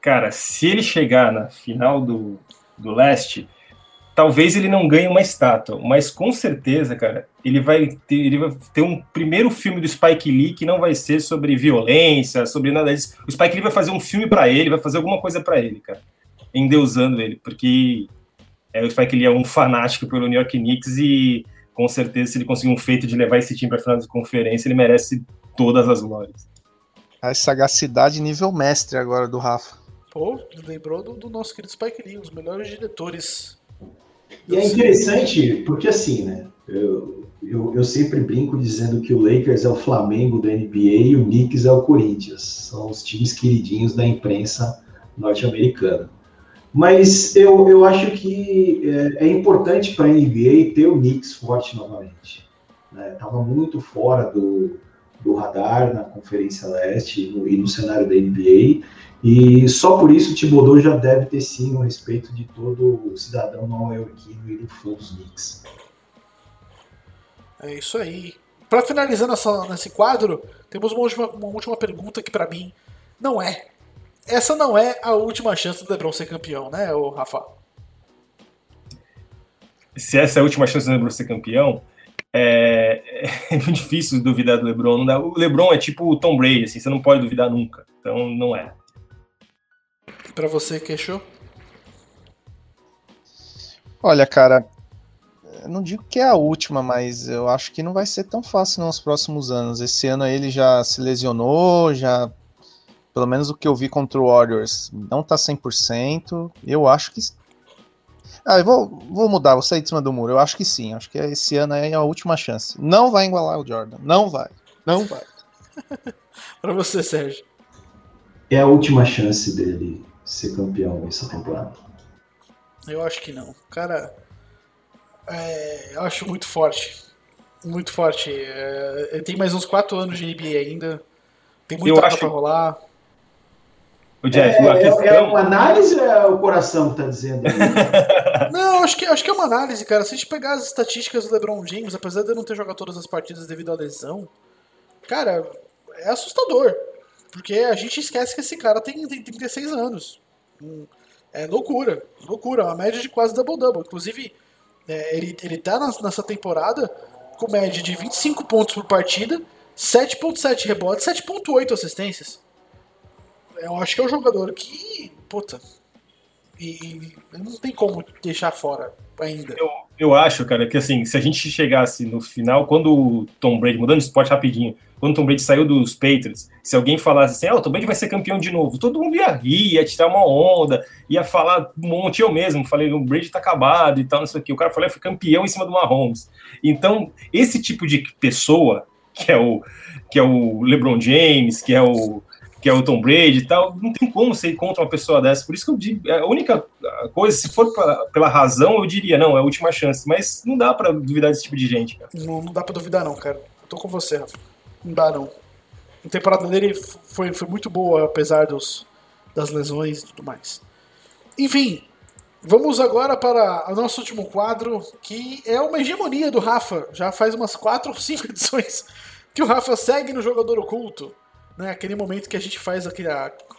Cara, se ele chegar na final do, do leste, talvez ele não ganhe uma estátua, mas com certeza, cara, ele vai ter, ele vai ter um primeiro filme do Spike Lee que não vai ser sobre violência, sobre nada disso. O Spike Lee vai fazer um filme para ele, vai fazer alguma coisa para ele, cara, endeusando ele, porque é, o Spike Lee é um fanático pelo New York Knicks e com certeza se ele conseguir um feito de levar esse time para final de conferência, ele merece todas as glórias. A sagacidade nível mestre agora do Rafa. Pô, lembrou do, do nosso querido Spike Lee, um dos melhores diretores e é interessante porque assim, né? Eu, eu, eu, sempre brinco dizendo que o Lakers é o Flamengo da NBA e o Knicks é o Corinthians. São os times queridinhos da imprensa norte-americana. Mas eu, eu acho que é, é importante para a NBA ter o Knicks forte novamente. Estava né? muito fora do, do radar na Conferência Leste e no, e no cenário da NBA. E só por isso o Thibodeau já deve ter sim o respeito de todo cidadão nova-iorquino e do fã dos Knicks. É isso aí. Para finalizar nessa, nesse quadro, temos uma última, uma última pergunta que para mim não é. Essa não é a última chance do LeBron ser campeão, né, o Rafa? Se essa é a última chance do LeBron ser campeão, é, é (laughs) muito difícil duvidar do LeBron. O LeBron é tipo o Tom Brady, assim, você não pode duvidar nunca. Então não é. Para você, queixou? Olha, cara, não digo que é a última, mas eu acho que não vai ser tão fácil nos próximos anos. Esse ano ele já se lesionou, já pelo menos o que eu vi contra o Warriors não tá 100%. Eu acho que ah, eu vou, vou mudar, vou sair de cima do muro. Eu acho que sim, acho que esse ano é a última chance. Não vai igualar o Jordan, não vai. Não vai. (laughs) para você, Sérgio. É a última chance dele ser campeão essa temporada? Eu acho que não. Cara, é, eu acho muito forte. Muito forte. É, ele tem mais uns 4 anos de NBA ainda. Tem muita coisa acho... pra rolar. O Jeff, é, questão... é, uma análise ou é o coração que tá dizendo? (laughs) não, acho que, acho que é uma análise, cara. Se a gente pegar as estatísticas do LeBron James, apesar de eu não ter jogado todas as partidas devido à lesão, cara, é assustador. Porque a gente esquece que esse cara tem, tem 36 anos. Hum, é loucura, loucura. Uma média de quase double-double. Inclusive, é, ele, ele tá nessa temporada com média de 25 pontos por partida, 7.7 rebotes, 7.8 assistências. Eu acho que é um jogador que, puta, e, e não tem como deixar fora ainda. Eu, eu acho, cara, que assim, se a gente chegasse no final, quando o Tom Brady, mudando de esporte rapidinho, quando o Tom Brady saiu dos Patriots, se alguém falasse assim, ah, o Tom Brady vai ser campeão de novo, todo mundo ia rir, ia tirar uma onda, ia falar um monte, eu mesmo, falei, o Brady tá acabado e tal, não sei o que, o cara falou, foi campeão em cima do Mahomes. Então, esse tipo de pessoa, que é o, que é o LeBron James, que é o que é o Tom Brady e tal. Não tem como ser contra uma pessoa dessa. Por isso que eu digo, é a única coisa, se for pela, pela razão, eu diria, não, é a última chance. Mas não dá para duvidar desse tipo de gente, cara. Não, não dá pra duvidar, não, cara. Eu tô com você, Rafa. Não dá, não. A temporada dele foi, foi muito boa, apesar dos, das lesões e tudo mais. Enfim, vamos agora para o nosso último quadro, que é uma hegemonia do Rafa. Já faz umas 4 ou 5 (laughs) edições que o Rafa segue no jogador oculto. Né? Aquele momento que a gente faz aquele.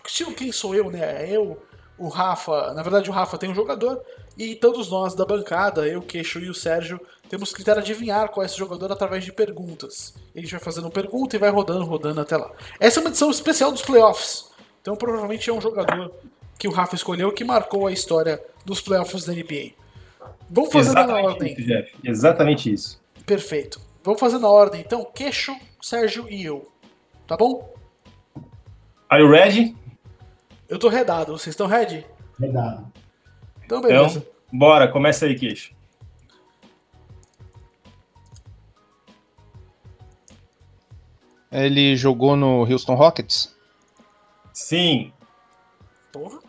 Estilo quem sou eu, né? Eu, o Rafa. Na verdade, o Rafa tem um jogador. E todos nós da bancada, eu, o Queixo e o Sérgio, temos que tentar adivinhar qual é esse jogador através de perguntas. A gente vai fazendo pergunta e vai rodando, rodando até lá. Essa é uma edição especial dos playoffs. Então provavelmente é um jogador que o Rafa escolheu que marcou a história dos playoffs da NBA. Vamos fazer na ordem. isso, Jeff. Exatamente isso. Perfeito. Vamos fazer na ordem então. Queixo, Sérgio e eu. Tá bom? Are you ready? Eu tô redado. Vocês estão ready? Verdade. Então beleza. Então, bora, começa aí, queixo. Ele jogou no Houston Rockets? Sim. Porra.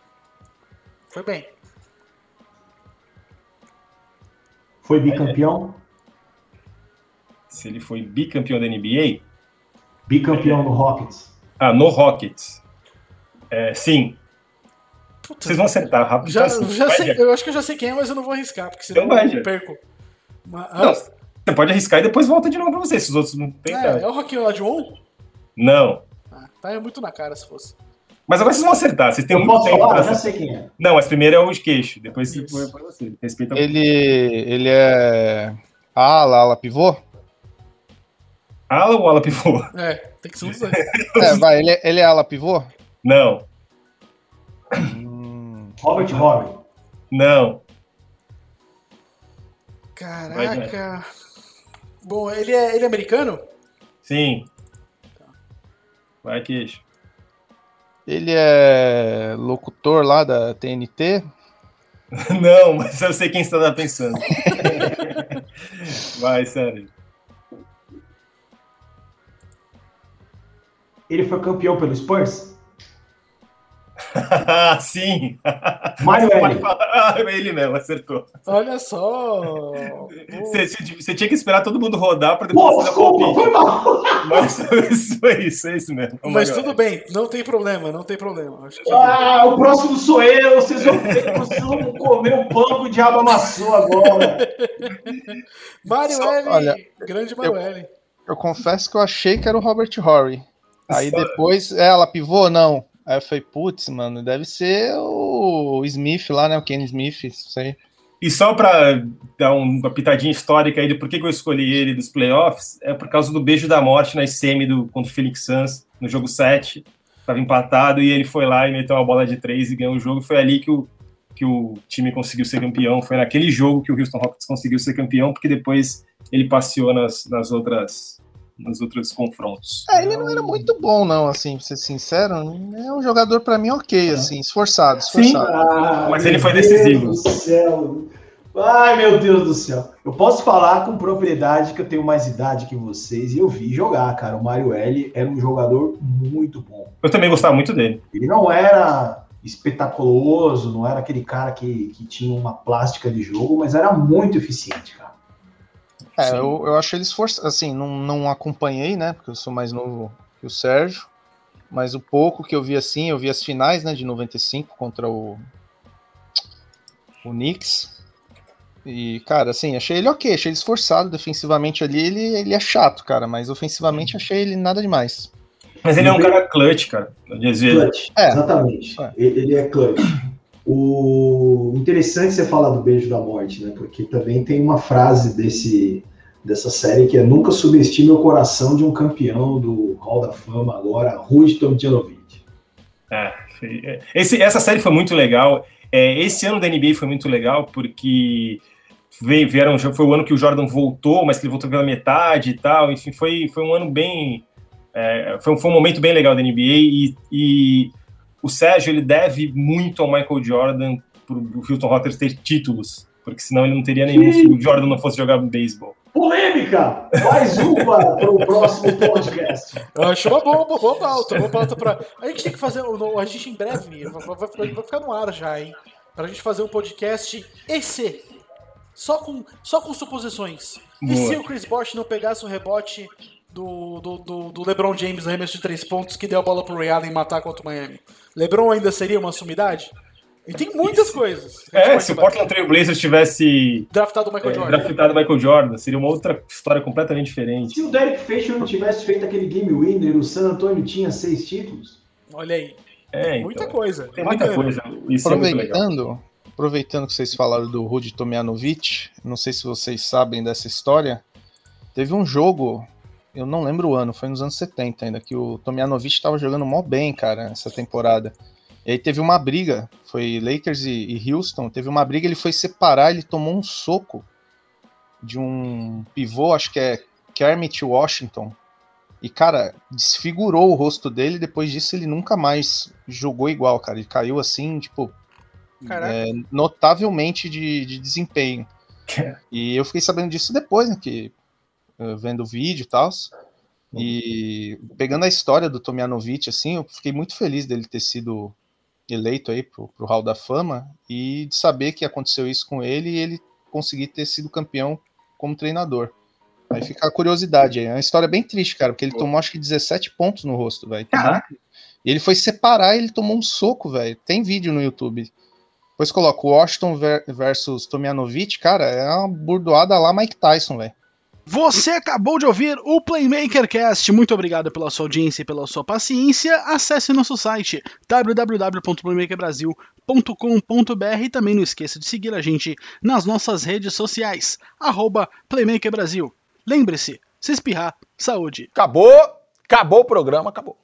Foi bem. Foi bicampeão? Se ele foi bicampeão da NBA, Bicampeão no Rockets. Ah, no Rockets. É, sim. Puta, Vocês vão acertar rápido. já, assim. já sei, eu acho que eu já sei quem é, mas eu não vou arriscar, porque senão Então eu perco. Mas, ah, Não, você pode arriscar e depois volta de novo pra você, se os outros não tem é, é o lá de on? Não. Ah, tá é muito na cara se fosse. Mas agora vocês vão acertar, vocês têm Eu muito posso tempo falar? pra sei quem é. Não, mas primeiro é o de queixo, depois se Isso. for pra você. Respeita Ele, ele é ala, ala pivô? Ala ou ala pivô? É, tem que ser um dos dois. (laughs) É, vai, ele, é- ele é ala pivô? Não, Hum, Robert Horry. não. Caraca. Bom, ele é, ele é americano? Sim. Vai, queixo. ele é locutor lá da TNT? (laughs) Não, mas eu sei quem você tá pensando. (laughs) Vai, sério. Ele foi campeão pelo Spurs? (laughs) Sim. Mario Pode L. Ah, ele mesmo, acertou. Olha só. Você, você- você tinha que esperar todo mundo rodar pra Pô, depois fazer o desculpa, palpite. foi mal. Mas (laughs) isso foi isso, é isso mesmo. Mas Mario. tudo bem, não tem problema, não tem problema. Acho que Ah, o próximo sou eu. Vocês vão, vocês vão comer o pão que o diabo amassou agora. Mario Só- L, olha, grande Mario L. Eu confesso que eu achei que era o Robert Horry. Aí depois, é, ela pivô? Não. Aí eu falei, putz, mano, deve ser o Smith lá, né? O Ken Smith, isso aí. E só pra dar um- uma pitadinha histórica aí de por que eu escolhi ele dos playoffs, é por causa do beijo da morte na semi do, contra o Phoenix Suns, no jogo 7. Tava empatado e ele foi lá e meteu uma bola de três e ganhou o jogo. Foi ali que o, que o time conseguiu ser campeão. Foi naquele jogo que o Houston Rockets conseguiu ser campeão, porque depois ele passeou nas, nas outras nos outros confrontos. É, ele não era muito bom, não, assim, pra ser sincero. É um jogador, pra mim, ok, assim, esforçado, esforçado. Ah, Mas ele foi Deus decisivo. do céu. Ai, meu Deus do céu. Eu posso falar com propriedade que eu tenho mais idade que vocês e eu vi jogar, cara. O Mario L era um jogador muito bom. Eu também gostava muito dele. Ele não era espetaculoso, não era aquele cara que, que tinha uma plástica de jogo, mas era muito eficiente, cara. É, Sim. eu, eu acho ele esforçado, assim, não, não acompanhei, né, porque eu sou mais novo que o Sérgio, mas o pouco que eu vi, assim, eu vi as finais, né, de 95 contra o, o Knicks, e, cara, assim, achei ele ok, achei ele esforçado, defensivamente ali ele, ele é chato, cara, mas ofensivamente achei ele nada demais. Mas ele é um cara clutch, cara. Clutch, É. exatamente. É. Ele ele é clutch. O interessante você falar do beijo da morte, né? Porque também tem uma frase desse dessa série que é nunca subestime o coração de um campeão do Hall da Fama agora, Rudy Tomjanovic. É, foi- é. esse, essa série foi muito legal. É, esse ano da NBA foi muito legal porque veio, vieram, foi o ano que o Jordan voltou, mas que ele voltou pela metade e tal. Enfim, foi, foi um ano bem. é, foi, um- foi um momento bem legal da NBA e, e o Sérgio ele deve muito ao Michael Jordan para o Houston Rockets ter títulos, porque senão ele não teria nenhum se o Jordan não fosse jogar beisebol. Polêmica! Mais uma para o próximo podcast. Eu acho uma boa, boa, boa pauta. Boa pauta pra... A gente tem que fazer. A gente em breve vai, vai- ficar no ar já, hein? Pra gente fazer um podcast EC. Só com, só com suposições. E Boa. se o Chris Bosh não pegasse o rebote do, do, do, do LeBron James no arremesso de três pontos que deu a bola pro Ray Allen matar contra o Miami? LeBron ainda seria uma sumidade? E tem muitas coisas. a gente É, se o. Portland Trail Blazers tivesse Draftado o Michael é, Jordan. draftado Michael Jordan, seria uma outra história completamente diferente. Se o Derek Fisher não tivesse feito aquele game winner, o San Antonio tinha seis títulos. Olha aí. É, então, Muita coisa. Tem muita Bacana. coisa. Isso é muito legal. Aproveitando, aproveitando que vocês falaram do Rudy Tomjanovic, não sei se vocês sabem dessa história, teve um jogo, eu não lembro o ano, foi nos anos 70 ainda, que o Tomjanovic estava jogando mó bem, cara, essa temporada. E aí teve uma briga, foi Lakers e, e Houston, teve uma briga, ele foi separar, ele tomou um soco de um pivô, acho que é Kermit Washington, e, cara, desfigurou o rosto dele. Depois disso, ele nunca mais jogou igual, cara. Ele caiu assim, tipo, é, notavelmente de, de desempenho. (laughs) E eu fiquei sabendo disso depois, né? Que, vendo o vídeo e tal. E pegando a história do Tomjanovic, assim, eu fiquei muito feliz dele ter sido eleito aí pro, pro Hall da Fama e de saber que aconteceu isso com ele e ele conseguir ter sido campeão como treinador. Aí fica a curiosidade aí. É uma história bem triste, cara, porque ele tomou acho que 17 pontos no rosto, velho. Caraca. E ele foi separar e ele tomou um soco, velho. Tem vídeo no YouTube. Depois coloca Washington ver- versus Tomjanovic, cara, é uma burdoada lá Mike Tyson, velho. Você acabou de ouvir o Playmaker Cast. Muito obrigado pela sua audiência e pela sua paciência. Acesse nosso site www.playmakerbrasil.com.br e também não esqueça de seguir a gente nas nossas redes sociais, arroba Playmaker Brasil. Lembre-se, se espirrar, saúde. Acabou, acabou o programa, acabou.